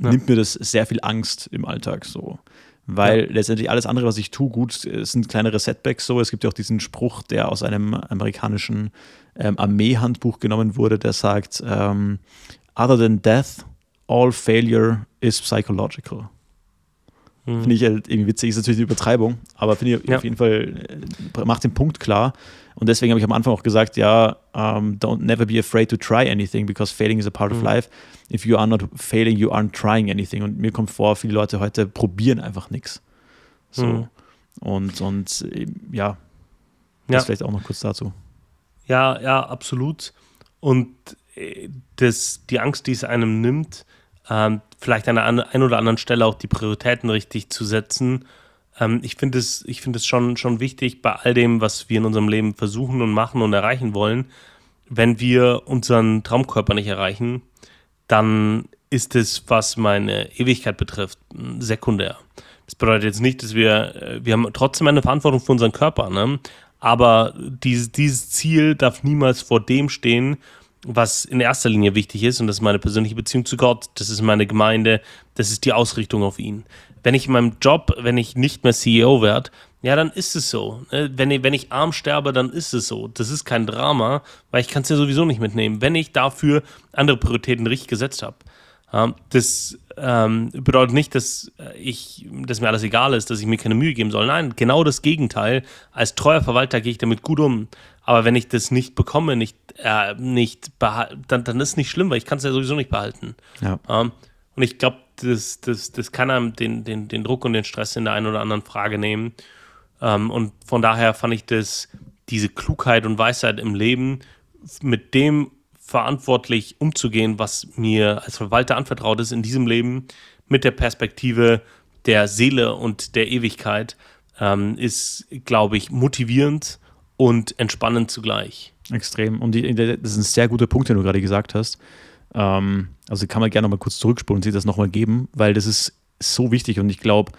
ja. nimmt mir das sehr viel Angst im Alltag so. Weil ja. letztendlich alles andere, was ich tue, gut, sind kleinere Setbacks so. Es gibt ja auch diesen Spruch, der aus einem amerikanischen ähm, Armeehandbuch genommen wurde, der sagt, ähm, other than death, all failure is psychological. Mhm. Finde ich halt irgendwie witzig, ist natürlich eine Übertreibung, aber finde ich ja. auf jeden Fall, äh, macht den Punkt klar. Und deswegen habe ich am Anfang auch gesagt, ja, um, don't never be afraid to try anything, because failing is a part mhm. of life. If you are not failing, you aren't trying anything. Und mir kommt vor, viele Leute heute probieren einfach nichts. So. Mhm. Und, und ja, das ja. vielleicht auch noch kurz dazu. Ja, ja, absolut. Und äh, das, die Angst, die es einem nimmt, ähm, vielleicht an der einen oder anderen Stelle auch die Prioritäten richtig zu setzen. Ähm, ich finde es, find schon, schon wichtig bei all dem, was wir in unserem Leben versuchen und machen und erreichen wollen. Wenn wir unseren Traumkörper nicht erreichen, dann ist es, was meine Ewigkeit betrifft, sekundär. Das bedeutet jetzt nicht, dass wir, äh, wir haben trotzdem eine Verantwortung für unseren Körper, ne? aber dieses, dieses Ziel darf niemals vor dem stehen, was in erster Linie wichtig ist, und das ist meine persönliche Beziehung zu Gott, das ist meine Gemeinde, das ist die Ausrichtung auf ihn. Wenn ich in meinem Job, wenn ich nicht mehr CEO werde, ja, dann ist es so. Ne? Wenn ich, wenn ich arm sterbe, dann ist es so. Das ist kein Drama, weil ich kann es ja sowieso nicht mitnehmen, wenn ich dafür andere Prioritäten richtig gesetzt habe. Das ähm, bedeutet nicht, dass ich, dass mir alles egal ist, dass ich mir keine Mühe geben soll. Nein, genau das Gegenteil. Als treuer Verwalter gehe ich damit gut um. Aber wenn ich das nicht bekomme, nicht, äh, nicht dann, dann ist es nicht schlimm, weil ich kann es ja sowieso nicht behalten. Ja. Ähm, und ich glaube, das, das, das kann einem den, den, den Druck und den Stress in der einen oder anderen Frage nehmen. Ähm, und von daher fand ich das, diese Klugheit und Weisheit im Leben, mit dem verantwortlich umzugehen, was mir als Verwalter anvertraut ist in diesem Leben, mit der Perspektive der Seele und der Ewigkeit, ähm, ist, glaube ich, motivierend und entspannend zugleich. Extrem. Und die, das ist ein sehr guter Punkt, den du gerade gesagt hast. Ähm, also kann man gerne noch mal kurz zurückspulen und sich das nochmal geben, weil das ist so wichtig und ich glaube,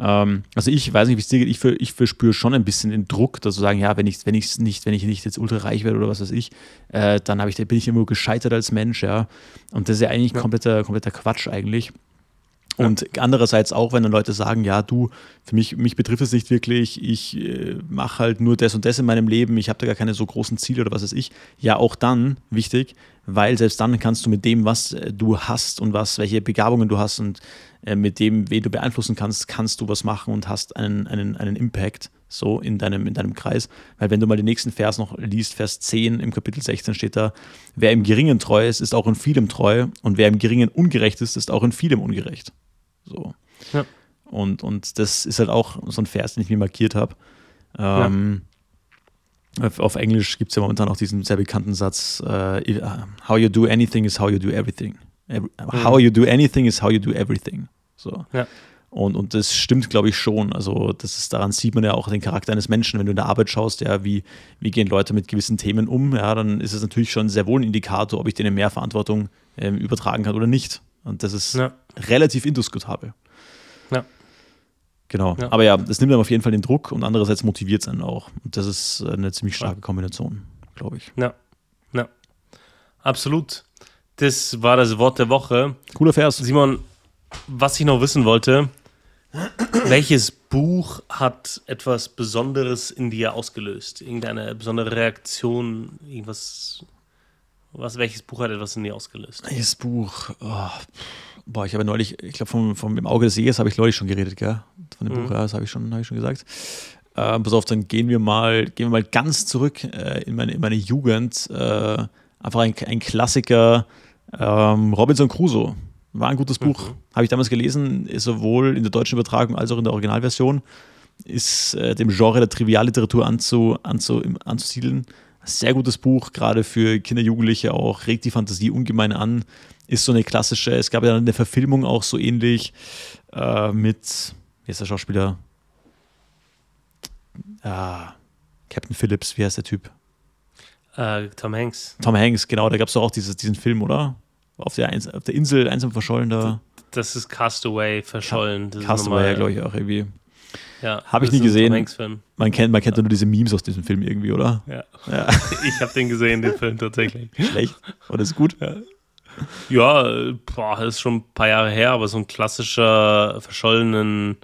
ähm, also ich weiß nicht, wie es dir geht, ich, für, ich verspüre schon ein bisschen den Druck, dass zu sagen, ja, wenn ich wenn ich nicht, wenn ich nicht jetzt ultra reich werde oder was weiß ich, äh, dann ich, bin ich immer gescheitert als Mensch, ja. Und das ist ja eigentlich ja. kompletter, kompletter Quatsch eigentlich. Und andererseits auch, wenn dann Leute sagen, ja, du, für mich, mich betrifft es nicht wirklich, ich äh, mache halt nur das und das in meinem Leben, ich habe da gar keine so großen Ziele oder was weiß ich. Ja, auch dann wichtig, weil selbst dann kannst du mit dem, was äh, du hast und was, welche Begabungen du hast und äh, mit dem, wen du beeinflussen kannst, kannst du was machen und hast einen, einen, einen Impact so in deinem, in deinem Kreis. Weil wenn du mal den nächsten Vers noch liest, Vers 10 im Kapitel 16 steht da, wer im Geringen treu ist, ist auch in vielem treu und wer im Geringen ungerecht ist, ist auch in vielem ungerecht. So. Ja. Und, und das ist halt auch so ein Vers, den ich mir markiert habe. Ähm, ja. auf, auf, Englisch gibt es ja momentan auch diesen sehr bekannten Satz: uh, How you do anything is how you do everything. Every, mhm. How you do anything is how you do everything. So. Ja. Und, und das stimmt, glaube ich, schon. Also, das ist, daran sieht man ja auch den Charakter eines Menschen. Wenn du in der Arbeit schaust, ja, wie, wie gehen Leute mit gewissen Themen um, ja, dann ist es natürlich schon sehr wohl ein Indikator, ob ich denen mehr Verantwortung ähm, übertragen kann oder nicht. Und das ist ja. relativ indiskutabel. Ja. Genau. Ja. Aber ja, das nimmt dann auf jeden Fall den Druck und andererseits motiviert es einen auch. Und das ist eine ziemlich starke Kombination, glaube ich. Ja. Ja. Absolut. Das war das Wort der Woche. Cooler Vers. Simon, was ich noch wissen wollte, welches Buch hat etwas Besonderes in dir ausgelöst? Irgendeine besondere Reaktion, irgendwas was, welches Buch hat etwas in dir ausgelöst? Welches Buch? Oh, boah, ich habe neulich, ich glaube, vom, vom Im Auge des Jägers habe ich neulich schon geredet, gell? Von dem mhm. Buch, ja, das habe ich, schon, hab ich schon gesagt. Äh, pass auf, dann gehen wir mal, gehen wir mal ganz zurück äh, in, meine, in meine Jugend. Äh, einfach ein, ein Klassiker, ähm, Robinson Crusoe. War ein gutes Buch. Mhm. Habe ich damals gelesen, ist sowohl in der deutschen Übertragung als auch in der Originalversion. Ist äh, dem Genre der Trivialliteratur anzu, anzu, anzusiedeln. Sehr gutes Buch, gerade für Kinder, Jugendliche auch, regt die Fantasie ungemein an. Ist so eine klassische, es gab ja eine Verfilmung auch so ähnlich äh, mit, wie ist der Schauspieler? Ah, Captain Phillips, wie heißt der Typ? Uh, Tom Hanks. Tom Hanks, genau, da gab es doch auch dieses, diesen Film, oder? Auf der, auf der Insel, einsam verschollen da. das ist Castaway verschollen. Das Castaway, glaube ich, auch irgendwie. Ja, Habe ich nie gesehen. Man kennt, man kennt ja. nur diese Memes aus diesem Film irgendwie, oder? Ja. ja. ich habe den gesehen, den Film tatsächlich. Schlecht. Oder ist gut? Ja. Ja, boah, ist schon ein paar Jahre her, aber so ein klassischer verschollenen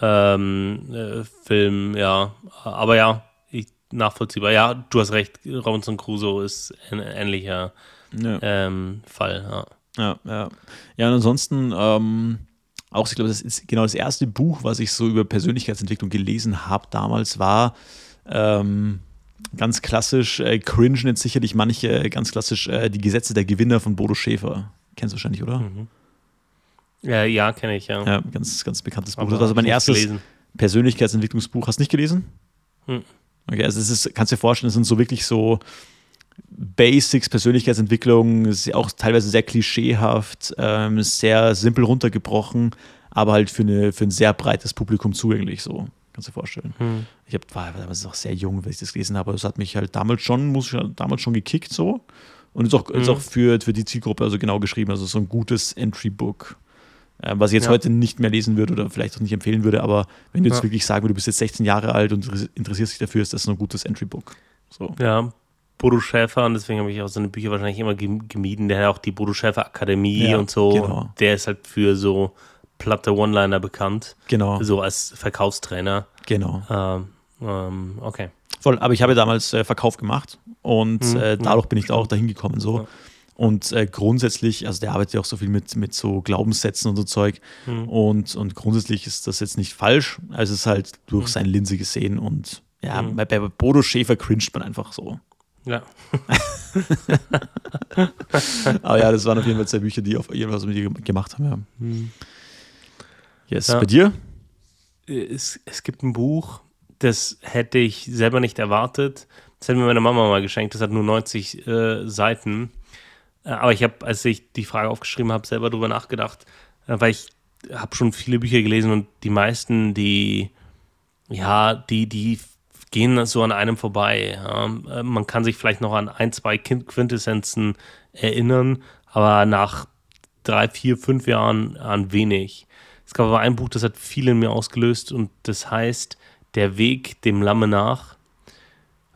ähm, äh, Film, ja. Aber ja, ich, nachvollziehbar. Ja, du hast recht, Robinson Crusoe ist ein ähnlicher ja. ähm, Fall, ja. Ja, ja. Ja, und ansonsten, ähm, auch, ich glaube, das ist genau das erste Buch, was ich so über Persönlichkeitsentwicklung gelesen habe damals, war ähm, ganz klassisch, äh, cringe jetzt sicherlich manche, ganz klassisch äh, die Gesetze der Gewinner von Bodo Schäfer. Kennst du wahrscheinlich, oder? Mhm. Ja, ja kenne ich, ja. Ja, ganz, ganz bekanntes Buch. Aber das war also mein erstes gelesen. Persönlichkeitsentwicklungsbuch. Hast du nicht gelesen? Hm. Okay, also es ist, kannst du dir vorstellen, es sind so wirklich so Basics, Persönlichkeitsentwicklung, ist auch teilweise sehr klischeehaft, ähm, sehr simpel runtergebrochen, aber halt für, eine, für ein sehr breites Publikum zugänglich, so. Kannst du dir vorstellen. Hm. Ich hab, war damals auch sehr jung, wenn ich das gelesen habe, aber das hat mich halt damals schon, muss ich, damals schon gekickt, so. Und ist auch, hm. ist auch für, für die Zielgruppe also genau geschrieben, also so ein gutes Entry-Book. Äh, was ich jetzt ja. heute nicht mehr lesen würde oder vielleicht auch nicht empfehlen würde, aber wenn du jetzt ja. wirklich sagen würdest, du bist jetzt 16 Jahre alt und interessierst dich dafür, ist das ein gutes Entry-Book. So. Ja, Bodo Schäfer und deswegen habe ich auch seine Bücher wahrscheinlich immer gemieden. Der hat auch die Bodo Schäfer Akademie ja, und so. Genau. Der ist halt für so platte One-Liner bekannt. Genau. So als Verkaufstrainer. Genau. Ähm, ähm, okay. Voll, aber ich habe damals äh, Verkauf gemacht und mhm. äh, dadurch bin ich da auch dahin gekommen. So. Ja. Und äh, grundsätzlich, also der arbeitet ja auch so viel mit, mit so Glaubenssätzen und so Zeug. Mhm. Und, und grundsätzlich ist das jetzt nicht falsch. Also es ist halt durch mhm. seine Linse gesehen und ja, mhm. bei, bei Bodo Schäfer cringet man einfach so. Ja. Aber ja, das waren auf jeden Fall zwei Bücher, die auf jeden Fall was mit dir gemacht haben. Ja. Mhm. Yes, ja. bei dir? Es, es gibt ein Buch, das hätte ich selber nicht erwartet. Das hat mir meine Mama mal geschenkt. Das hat nur 90 äh, Seiten. Äh, aber ich habe, als ich die Frage aufgeschrieben habe, selber darüber nachgedacht, äh, weil ich habe schon viele Bücher gelesen und die meisten, die, ja, die, die gehen so an einem vorbei. Ja. Äh, man kann sich vielleicht noch an ein, zwei Quintessenzen erinnern, aber nach drei, vier, fünf Jahren an wenig. Es gab aber ein Buch, das hat viel in mir ausgelöst und das heißt Der Weg dem Lamme nach.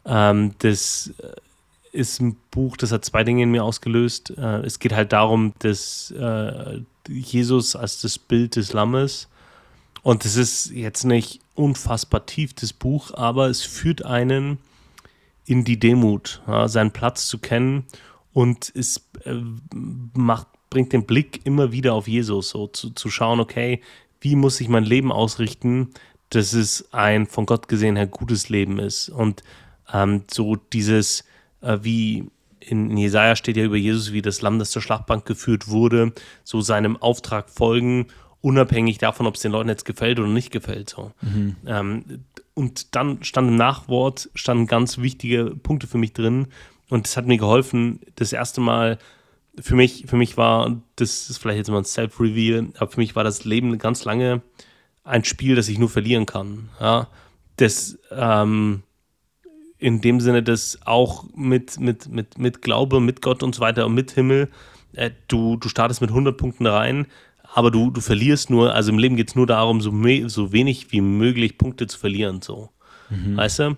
Ähm, das ist ein Buch, das hat zwei Dinge in mir ausgelöst. Äh, es geht halt darum, dass äh, Jesus als das Bild des Lammes und es ist jetzt nicht unfassbar tief, das Buch, aber es führt einen in die Demut, ja, seinen Platz zu kennen und es äh, macht, bringt den Blick immer wieder auf Jesus, so zu, zu schauen, okay, wie muss ich mein Leben ausrichten, dass es ein von Gott gesehen her gutes Leben ist. Und ähm, so dieses, äh, wie in, Jesaja steht ja über Jesus, wie das Lamm, das zur Schlachtbank geführt wurde, so seinem Auftrag folgen, unabhängig davon, ob es den Leuten jetzt gefällt oder nicht gefällt. So. Mhm. Ähm, und dann stand im Nachwort standen ganz wichtige Punkte für mich drin und das hat mir geholfen, das erste Mal für mich, für mich war, das ist vielleicht jetzt mal ein Self-Reveal, aber für mich war das Leben ganz lange ein Spiel, das ich nur verlieren kann. Ja? Das, ähm, in dem Sinne, dass auch mit, mit, mit, mit Glaube, mit Gott und so weiter und mit Himmel, äh, du, du startest mit 100 Punkten rein, aber du, du verlierst nur, also im Leben geht es nur darum, so, so wenig wie möglich Punkte zu verlieren, so. Mhm. Weißt du?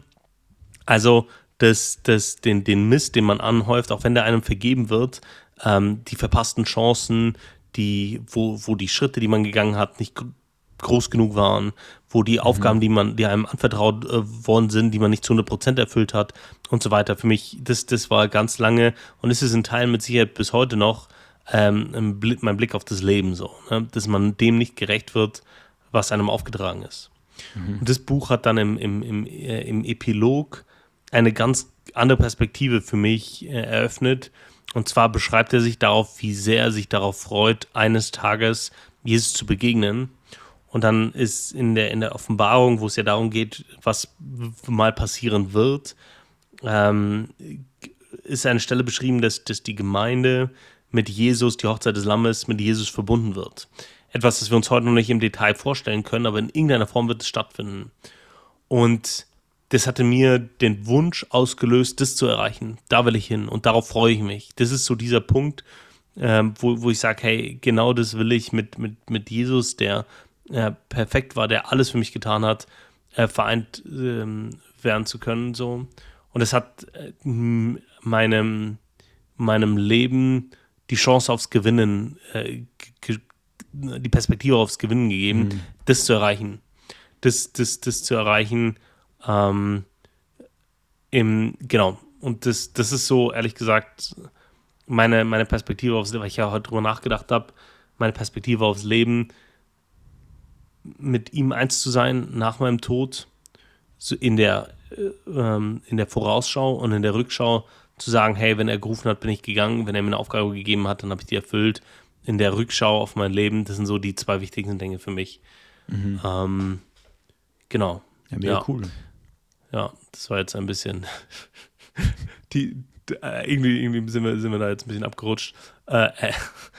Also, das, das, den, den Mist, den man anhäuft, auch wenn der einem vergeben wird, ähm, die verpassten Chancen, die, wo, wo die Schritte, die man gegangen hat, nicht groß genug waren, wo die mhm. Aufgaben, die man, die einem anvertraut äh, worden sind, die man nicht zu 100 Prozent erfüllt hat und so weiter. Für mich, das, das war ganz lange und ist es in Teilen mit Sicherheit bis heute noch ähm, Blick, mein Blick auf das Leben so, ne? dass man dem nicht gerecht wird, was einem aufgetragen ist. Mhm. Und das Buch hat dann im, im, im, äh, im Epilog eine ganz andere Perspektive für mich äh, eröffnet. Und zwar beschreibt er sich darauf, wie sehr er sich darauf freut, eines Tages Jesus zu begegnen und dann ist in der, in der Offenbarung, wo es ja darum geht, was mal passieren wird, ähm, ist eine Stelle beschrieben, dass, dass die Gemeinde mit Jesus, die Hochzeit des Lammes, mit Jesus verbunden wird. Etwas, das wir uns heute noch nicht im Detail vorstellen können, aber in irgendeiner Form wird es stattfinden. Und das hatte mir den Wunsch ausgelöst, das zu erreichen. Da will ich hin und darauf freue ich mich. Das ist so dieser Punkt, ähm, wo, wo ich sage, hey, genau das will ich mit, mit, mit Jesus, der äh, perfekt war, der alles für mich getan hat, äh, vereint ähm, werden zu können. So. Und es hat äh, meinem, meinem Leben die Chance aufs Gewinnen, äh, die Perspektive aufs Gewinnen gegeben, mhm. das zu erreichen. Das, das, das zu erreichen, ähm, im, genau. Und das, das ist so, ehrlich gesagt, meine, meine Perspektive aufs Leben, weil ich ja heute drüber nachgedacht habe, meine Perspektive aufs Leben, mit ihm eins zu sein nach meinem Tod, so in der, äh, ähm, in der Vorausschau und in der Rückschau zu sagen, hey, wenn er gerufen hat, bin ich gegangen, wenn er mir eine Aufgabe gegeben hat, dann habe ich die erfüllt. In der Rückschau auf mein Leben, das sind so die zwei wichtigsten Dinge für mich. Mhm. Ähm, genau. Ja, mega ja. cool. Ja, das war jetzt ein bisschen die, äh, irgendwie, irgendwie sind, wir, sind wir da jetzt ein bisschen abgerutscht. Äh, äh,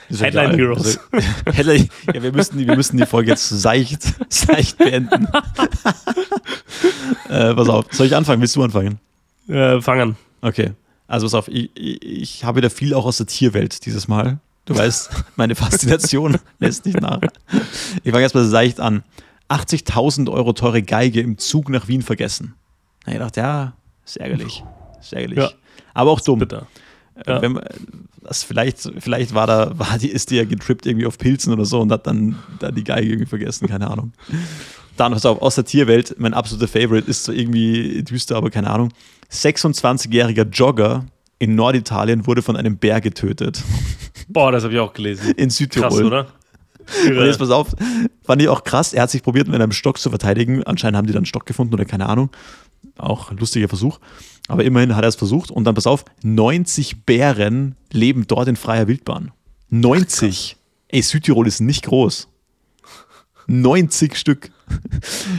Headline egal. Heroes. Also, ja, wir müssen, die, wir müssen die Folge jetzt seicht, seicht beenden. äh, pass auf, soll ich anfangen? Willst du anfangen? Äh, fangen. Okay. Also pass auf, ich, ich, habe wieder viel auch aus der Tierwelt dieses Mal. Du weißt, meine Faszination lässt nicht nach. Ich fange erstmal seicht an. 80.000 Euro teure Geige im Zug nach Wien vergessen. Na, ich dachte, ja, ist ärgerlich. Ist ärgerlich. Ja. Aber auch dumm. Bitter. Äh, ja. Wenn, das vielleicht, vielleicht war da, war die, ist die ja getrippt irgendwie auf Pilzen oder so und hat dann, dann die Geige irgendwie vergessen, keine Ahnung. Dann, pass auf, aus der Tierwelt, mein absoluter Favorite ist so irgendwie düster, aber keine Ahnung. 26-jähriger Jogger in Norditalien wurde von einem Bär getötet. Boah, das habe ich auch gelesen. In Südtirol. Krass, oder? Und jetzt pass auf, fand ich auch krass. Er hat sich probiert, mit einem Stock zu verteidigen. Anscheinend haben die dann einen Stock gefunden oder keine Ahnung. Auch ein lustiger Versuch. Aber immerhin hat er es versucht. Und dann pass auf, 90 Bären leben dort in freier Wildbahn. 90. Ey, Südtirol ist nicht groß. 90 Stück.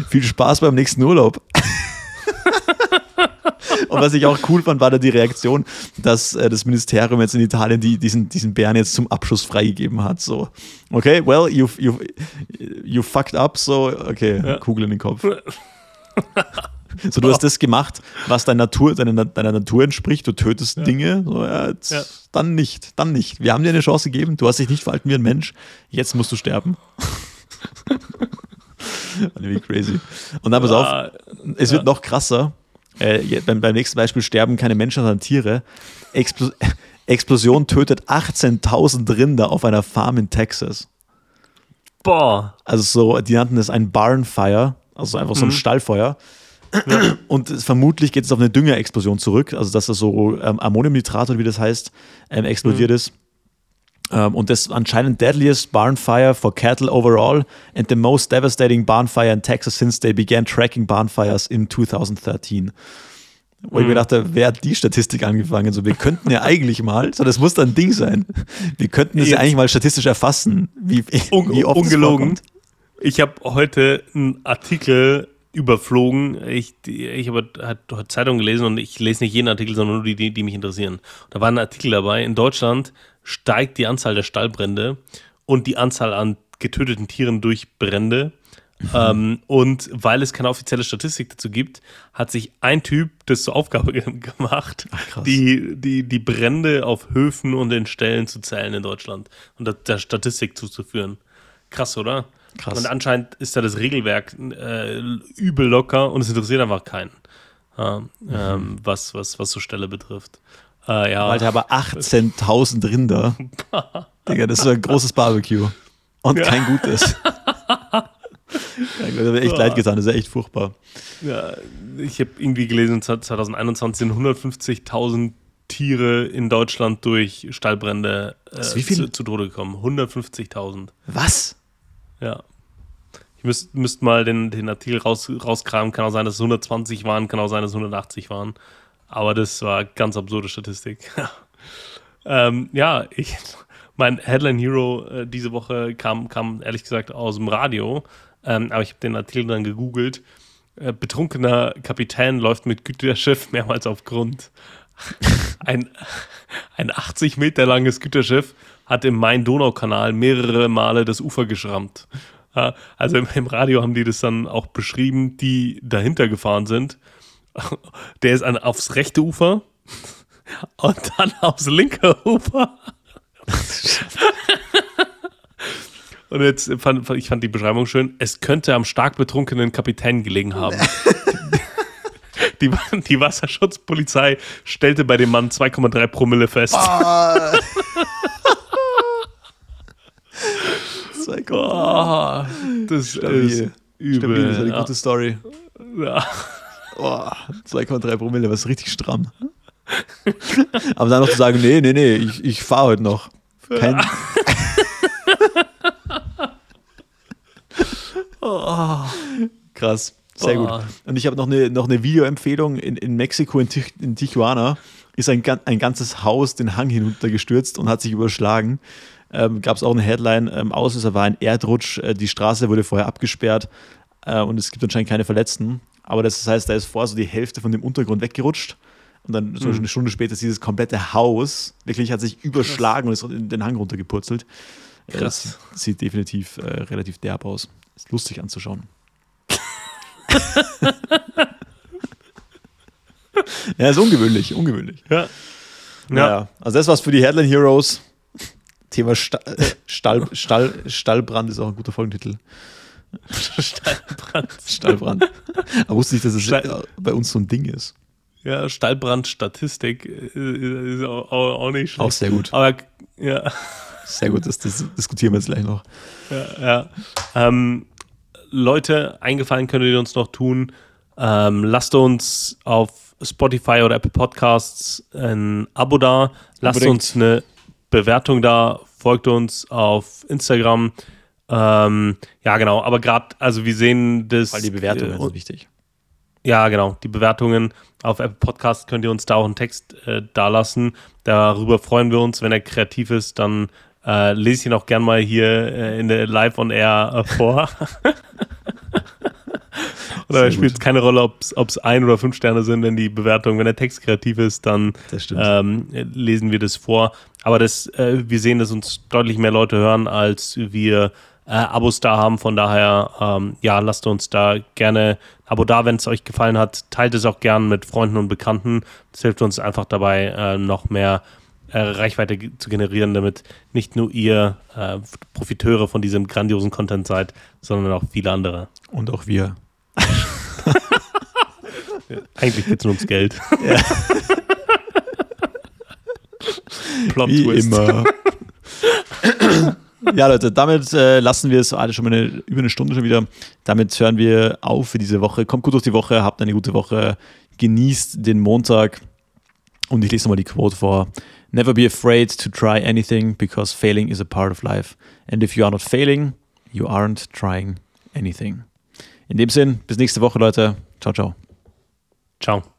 Viel Spaß beim nächsten Urlaub. Und was ich auch cool fand, war da die Reaktion, dass äh, das Ministerium jetzt in Italien die, diesen, diesen Bären jetzt zum Abschuss freigegeben hat. So, okay, well, you, you, you fucked up, so, okay, ja. Kugel in den Kopf. So, du hast das gemacht, was deiner Natur, deiner, deiner Natur entspricht. Du tötest ja. Dinge. So, ja, jetzt, ja. Dann nicht, dann nicht. Wir haben dir eine Chance gegeben. Du hast dich nicht verhalten wie ein Mensch. Jetzt musst du sterben. wie crazy. Und dann pass auf, es wird noch krasser. Äh, beim, beim nächsten Beispiel sterben keine Menschen, sondern Tiere. Explo Explosion tötet 18.000 Rinder auf einer Farm in Texas. Boah. Also so, die nannten es ein Barnfire, also einfach so ein mhm. Stallfeuer. Ja. Und vermutlich geht es auf eine Düngerexplosion zurück, also dass das so ähm, Ammoniumnitrat oder wie das heißt, ähm, explodiert mhm. ist. Um, und das anscheinend deadliest barn fire for cattle overall and the most devastating barn fire in Texas since they began tracking barn fires in 2013. Wo mhm. ich mir mhm. dachte, wer hat die Statistik angefangen? So, wir könnten ja eigentlich mal, so das muss dann ein Ding sein. Wir könnten das ja eigentlich mal statistisch erfassen, wie, wie oft Ungelogen. Ich habe heute einen Artikel überflogen. Ich, ich habe heute Zeitung gelesen und ich lese nicht jeden Artikel, sondern nur die, die, die mich interessieren. Da war ein Artikel dabei, in Deutschland steigt die Anzahl der Stallbrände und die Anzahl an getöteten Tieren durch Brände. Mhm. Ähm, und weil es keine offizielle Statistik dazu gibt, hat sich ein Typ das zur Aufgabe gemacht, Ach, die, die, die Brände auf Höfen und in Ställen zu zählen in Deutschland und der Statistik zuzuführen. Krass, oder? Krass. Und anscheinend ist da das Regelwerk äh, übel locker und es interessiert einfach keinen, äh, mhm. ähm, was, was, was so Stelle betrifft. Äh, ja. Alter, aber 18.000 Rinder. Digga, das ist ein großes Barbecue. Und ja. kein gutes. das mir echt leid getan, das ist echt furchtbar. Ja, ich habe irgendwie gelesen, 2021 sind 150.000 Tiere in Deutschland durch Stallbrände äh, zu, zu, Tode gekommen. 150.000. Was? Ja. Ich müsste müsst mal den, den Artikel raus, rauskramen. Kann auch sein, dass es 120 waren, kann auch sein, dass es 180 waren. Aber das war ganz absurde Statistik. ähm, ja, ich, mein Headline Hero äh, diese Woche kam, kam ehrlich gesagt aus dem Radio. Ähm, aber ich habe den Artikel dann gegoogelt. Äh, betrunkener Kapitän läuft mit Güterschiff mehrmals auf Grund. ein, ein 80 Meter langes Güterschiff hat im Main-Donau-Kanal mehrere Male das Ufer geschrammt. also im, Radio haben die das dann auch beschrieben, die dahinter gefahren sind. Der ist an, aufs rechte Ufer und dann aufs linke Ufer. Und jetzt fand ich fand die Beschreibung schön. Es könnte am stark betrunkenen Kapitän gelegen haben. Die, die Wasserschutzpolizei stellte bei dem Mann 2,3 Promille fest. Ah. Oh, das Stabil. ist übel. Stabil, das ist eine gute Story. Ja. Oh, 2,3 Promille, was richtig stramm. Aber dann noch zu sagen, nee, nee, nee, ich, ich fahre heute noch. Kein, Krass, sehr Oh. gut. Und ich habe noch eine, noch eine Videoempfehlung. In, in Mexiko, in, Tich, in Tijuana, ist ein, ein ganzes Haus den Hang hinuntergestürzt und hat sich überschlagen. Ähm, Gab es auch eine Headline, ähm, Auslöser war ein Erdrutsch, äh, die Straße wurde vorher abgesperrt äh, und es gibt anscheinend keine Verletzten. Aber das heißt, da ist vorher so die Hälfte von dem Untergrund weggerutscht. Und dann so Mhm. eine Stunde später ist dieses komplette Haus wirklich hat sich überschlagen und ist in den Hang runtergepurzelt. Äh, Das Krass. sieht, sieht definitiv äh, relativ derb aus. Ist lustig anzuschauen. ja, ist ungewöhnlich, ungewöhnlich. Ja. Ja. Naja, also das war's für die Headline Heroes. Thema Sta äh, Stall, Stall, Stallbrand ist auch ein guter Folgentitel. Stallbrand. Stallbrand. Aber wusste ich, dass es Stall- äh, bei uns so ein Ding ist. Ja, Stallbrandstatistik äh, ist auch, auch auch nicht schlecht. Auch sehr gut. Aber ja, Sehr gut, das, das diskutieren wir jetzt gleich noch. ja, ja. Ähm, Leute, eingefallen könntet ihr uns noch tun. Ähm, lasst uns auf Spotify oder Apple Podcasts ein Abo da. Lasst Unbedingt. uns eine Bewertung da. Folgt uns auf Instagram. Ähm, ja, genau. Aber gerade, also wir sehen das. Weil die Bewertungen äh, sind wichtig. Ja, genau. Die Bewertungen auf Apple Podcast könnt ihr uns da auch einen Text äh, dalassen. Darüber freuen wir uns. Wenn er kreativ ist, dann äh, lese ich ihn auch gern mal hier äh, in der Live on Air äh, vor. oder spielt es keine Rolle, ob es ein oder fünf Sterne sind, wenn die Bewertung, wenn der Text kreativ ist, dann ähm, lesen wir das vor. Aber das, äh, wir sehen, dass uns deutlich mehr Leute hören, als wir äh, Abos da haben. Von daher, ähm, ja, lasst uns da gerne ein Abo da, wenn es euch gefallen hat. Teilt es auch gern mit Freunden und Bekannten. Das hilft uns einfach dabei, äh, noch mehr äh, Reichweite zu generieren, damit nicht nur ihr äh, Profiteure von diesem grandiosen Content seid, sondern auch viele andere. Und auch wir. Eigentlich geht es nur ums Geld. Plot Wie Twist. immer. ja, Leute, damit äh, lassen wir es alle schon mal eine, über eine Stunde schon wieder. Damit hören wir auf für diese Woche. Kommt gut durch die Woche, habt eine gute Woche, genießt den Montag. Und ich lese nochmal die Quote vor. Never be afraid to try anything because failing is a part of life. And if you are not failing, you aren't trying anything. In dem Sinn, bis nächste Woche, Leute. Ciao, ciao. Ciao.